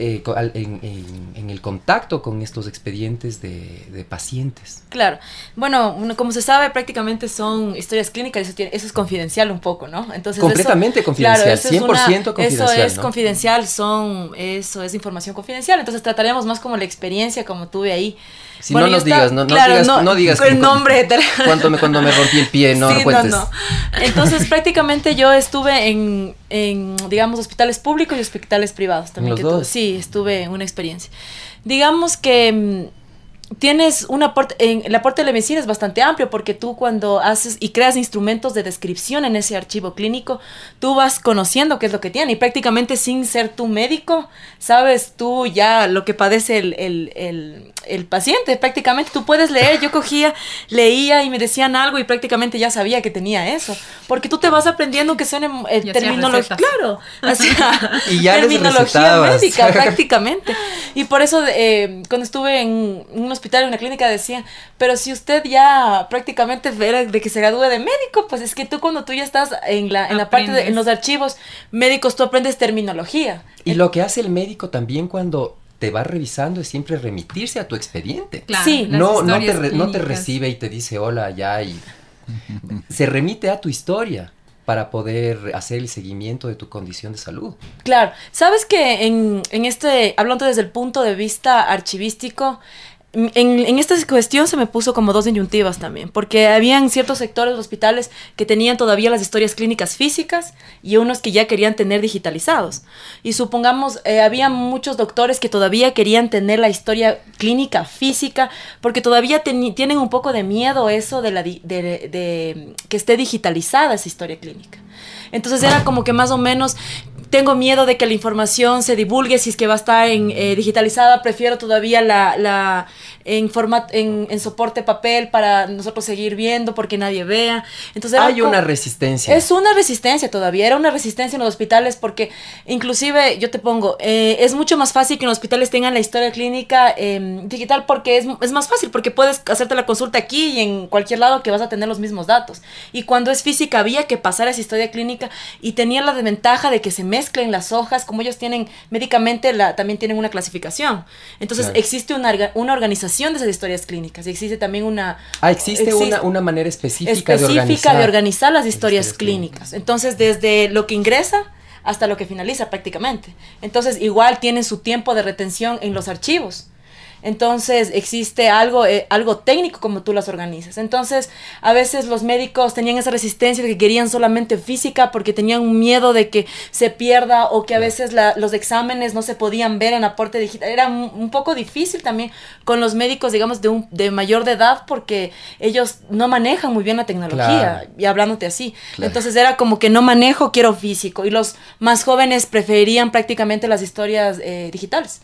eh, en, el contacto con estos expedientes de, pacientes. Claro. Bueno, como se sabe, prácticamente son historias clínicas, eso, eso es confidencial un poco, ¿no? Entonces, Completamente confidencial, 100% confidencial. Eso es confidencial, son, eso es información confidencial, entonces trataremos más como la experiencia como tuve ahí. Si no nos digas, no, no, digas, no, digas el nombre. [laughs] Cuando me, cuando me rompí el pie, no sí, cuentes. No, Entonces, prácticamente yo estuve en, en, digamos, hospitales públicos y hospitales privados también. Dos. sí, estuve en una experiencia. Digamos que mm, tienes un aporte, en, el aporte de la medicina es bastante amplio porque tú cuando haces y creas instrumentos de descripción en ese archivo clínico, tú vas conociendo qué es lo que tiene. Y prácticamente sin ser tu médico, sabes tú ya lo que padece el, el, el, paciente, prácticamente tú puedes leer, yo cogía, leía y me decían algo y prácticamente ya sabía que tenía eso, porque tú te vas aprendiendo que son eh, terminología, claro, [laughs] así, [laughs] y ya terminología médica [laughs] prácticamente. Y por eso eh, cuando estuve en un hospital, en una clínica, decían, pero si usted ya prácticamente ve de que se gradúe de médico, pues es que tú cuando tú ya estás en la, en la parte de en los archivos médicos, tú aprendes terminología. Y lo que hace el médico también cuando te va revisando es siempre remitirse a tu expediente. sí, no, no, te no te recibe y te dice hola ya y [laughs] se remite a tu historia para poder hacer el seguimiento de tu condición de salud. Claro, sabes que en, en este, hablando desde el punto de vista archivístico, en, esta cuestión se me puso como dos inyuntivas también, porque habían ciertos sectores de hospitales que tenían todavía las historias clínicas físicas y unos que ya querían tener digitalizados. Y supongamos, eh, había muchos doctores que todavía querían tener la historia clínica física, porque todavía tienen un poco de miedo eso de que esté digitalizada esa historia clínica. Entonces era como que más o menos tengo miedo de que la información se divulgue si es que va a estar en, eh, digitalizada, prefiero todavía la, la en, format, en, en, soporte papel para nosotros seguir viendo porque nadie vea. Entonces hay una resistencia. Es una resistencia todavía, era una resistencia en los hospitales porque inclusive yo te pongo, eh, es mucho más fácil que en los hospitales tengan la historia clínica em, digital porque es, es más fácil, porque puedes hacerte la consulta aquí y en cualquier lado que vas a tener los mismos datos. Y cuando es física había que pasar esa historia clínica y tenía la desventaja de que se mezclen las hojas, como ellos tienen médicamente, la, también tienen una clasificación. Entonces existe una, una organización de esas historias clínicas. Existe también una... Ah, existe, una, una, manera específica, de, organizar, de organizar las historias, clínicas. Entonces, desde lo que ingresa hasta lo que finaliza prácticamente. Entonces, igual tienen su tiempo de retención en los archivos. Entonces existe algo, eh, algo técnico como tú las organizas. Entonces a veces los médicos tenían esa resistencia de que querían solamente física porque tenían un miedo de que se pierda o que a veces los exámenes no se podían ver en aporte digital. Era un, poco difícil también con los médicos, digamos, de, un, de mayor de edad porque ellos no manejan muy bien la tecnología y hablándote así. Entonces era como que no manejo, quiero físico. Y los más jóvenes preferían prácticamente las historias eh, digitales.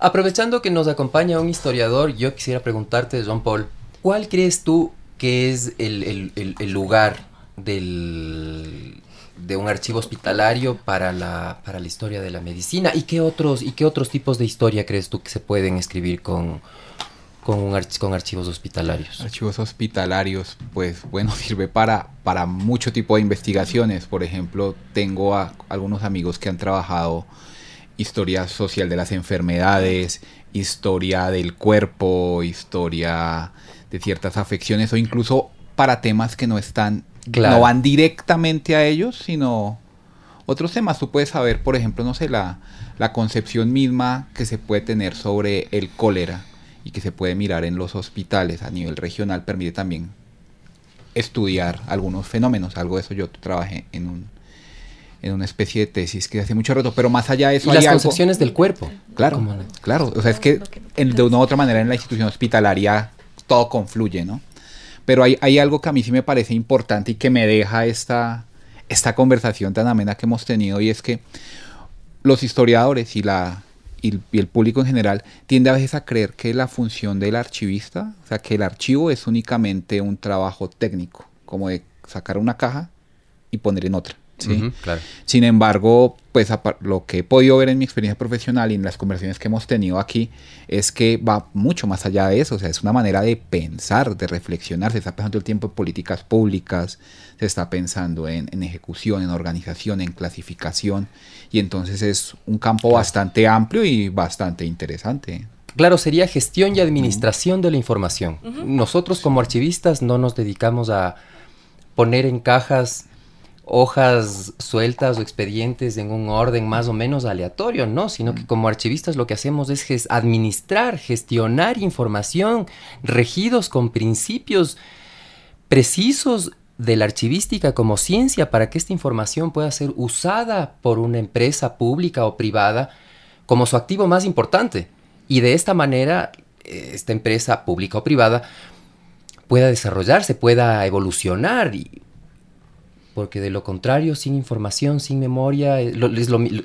Aprovechando que nos acompaña un historiador, yo quisiera preguntarte, Jean Paul, ¿cuál crees tú que es el, lugar del, de un archivo hospitalario para la, para la historia de la medicina? ¿Y qué, otros, ¿Y qué otros tipos de historia crees tú que se pueden escribir con, con, con archivos hospitalarios? Archivos hospitalarios, pues bueno, [laughs] sirve para, para mucho tipo de investigaciones. Por ejemplo, tengo a algunos amigos que han trabajado historia social de las enfermedades, historia del cuerpo, historia de ciertas afecciones o incluso para temas que no están, no van directamente a ellos, sino otros temas. Tú puedes saber, por ejemplo, no sé, la, la concepción misma que se puede tener sobre el cólera y que se puede mirar en los hospitales a nivel regional permite también estudiar algunos fenómenos. Algo de eso yo trabajé en un en una especie de tesis que hace mucho rato, pero más allá de eso... Y las concepciones del cuerpo. Claro, claro, o sea, es que de una u otra manera en la institución hospitalaria todo confluye, ¿no? Pero hay, hay algo que a mí sí me parece importante y que me deja esta, esta conversación tan amena que hemos tenido y es que los historiadores y, la, y, el público en general tiende a veces a creer que la función del archivista, o sea, que el archivo es únicamente un trabajo técnico, como de sacar una caja y poner en otra. ¿Sí? claro. Sin embargo, pues lo que he podido ver en mi experiencia profesional y en las conversaciones que hemos tenido aquí es que va mucho más allá de eso, o sea, es una manera de pensar, de reflexionar, se está pensando el tiempo en políticas públicas, se está pensando en, ejecución, en organización, en clasificación, y entonces es un campo bastante amplio y bastante interesante. Claro, sería gestión y administración de la información. Nosotros como archivistas no nos dedicamos a poner en cajas hojas sueltas o expedientes en un orden más o menos aleatorio, no, sino que como archivistas lo que hacemos es administrar, gestionar información, regidos con principios precisos de la archivística como ciencia para que esta información pueda ser usada por una empresa pública o privada como su activo más importante. Y de esta manera, esta empresa pública o privada pueda desarrollarse, pueda evolucionar y porque de lo contrario, sin información, sin memoria, eh,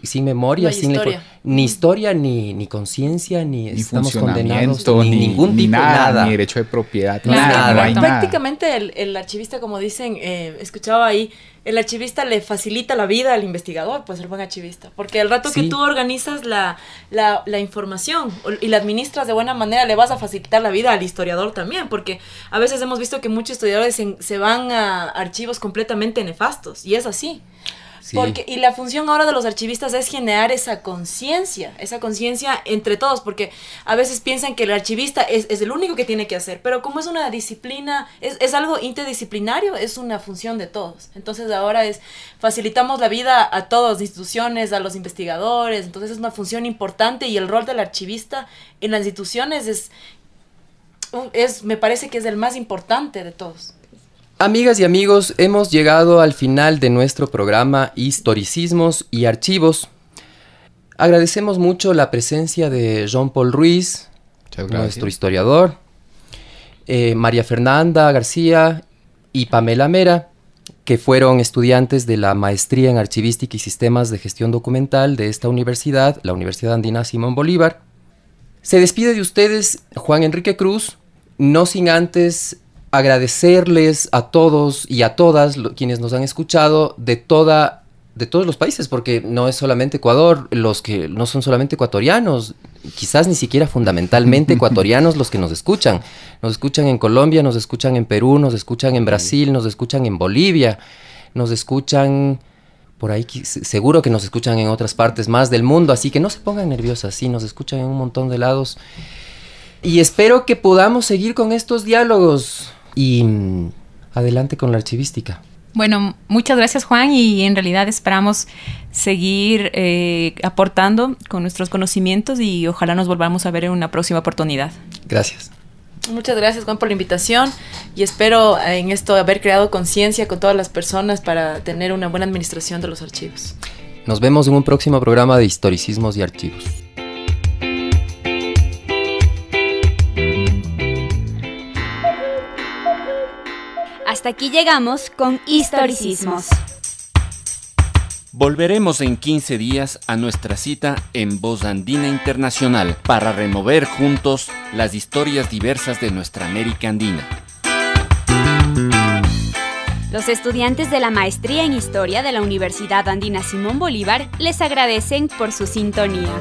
sin memoria, sin historia. ni historia, ni, ni conciencia, ni, estamos condenados, ni, ningún tipo nada, nada, ni derecho de propiedad, nada, Prácticamente el, el, archivista, como dicen, eh, escuchaba ahí, el archivista le facilita la vida al investigador, pues el buen archivista. Porque al rato que tú organizas la, la, la, información y la administras de buena manera, le vas a facilitar la vida al historiador también. Porque a veces hemos visto que muchos historiadores se van a archivos completamente nefastos. Y es así. Porque, y la función ahora de los archivistas es generar esa conciencia, esa conciencia entre todos, porque a veces piensan que el archivista es, es, el único que tiene que hacer, pero como es una disciplina, es, es, algo interdisciplinario, es una función de todos. Entonces ahora es, facilitamos la vida a todas las instituciones, a los investigadores, entonces es una función importante y el rol del archivista en las instituciones es, es me parece que es el más importante de todos. Amigas y amigos, hemos llegado al final de nuestro programa Historicismos y Archivos. Agradecemos mucho la presencia de Jean-Paul Ruiz, nuestro historiador, eh, María Fernanda García y Pamela Mera, que fueron estudiantes de la maestría en Archivística y Sistemas de Gestión Documental de esta universidad, la Universidad Andina Simón Bolívar. Se despide de ustedes Juan Enrique Cruz, no sin antes agradecerles a todos y a todas quienes nos han escuchado de toda de todos los países, porque no es solamente Ecuador, los que no son solamente ecuatorianos, quizás ni siquiera fundamentalmente [laughs] ecuatorianos los que nos escuchan. Nos escuchan en Colombia, nos escuchan en Perú, nos escuchan en Brasil, nos escuchan en Bolivia, nos escuchan por ahí, seguro que nos escuchan en otras partes más del mundo, así que no se pongan nerviosas, sí, nos escuchan en un montón de lados. Y espero que podamos seguir con estos diálogos y mm, adelante con la archivística. Bueno, muchas gracias Juan y en realidad esperamos seguir eh, aportando con nuestros conocimientos y ojalá nos volvamos a ver en una próxima oportunidad. Gracias. Muchas gracias Juan por la invitación y espero en esto haber creado conciencia con todas las personas para tener una buena administración de los archivos. Nos vemos en un próximo programa de historicismos y archivos. Hasta aquí llegamos con historicismos. Volveremos en 15 días a nuestra cita en Voz Andina Internacional para remover juntos las historias diversas de nuestra América Andina. Los estudiantes de la Maestría en Historia de la Universidad Andina Simón Bolívar les agradecen por su sintonía.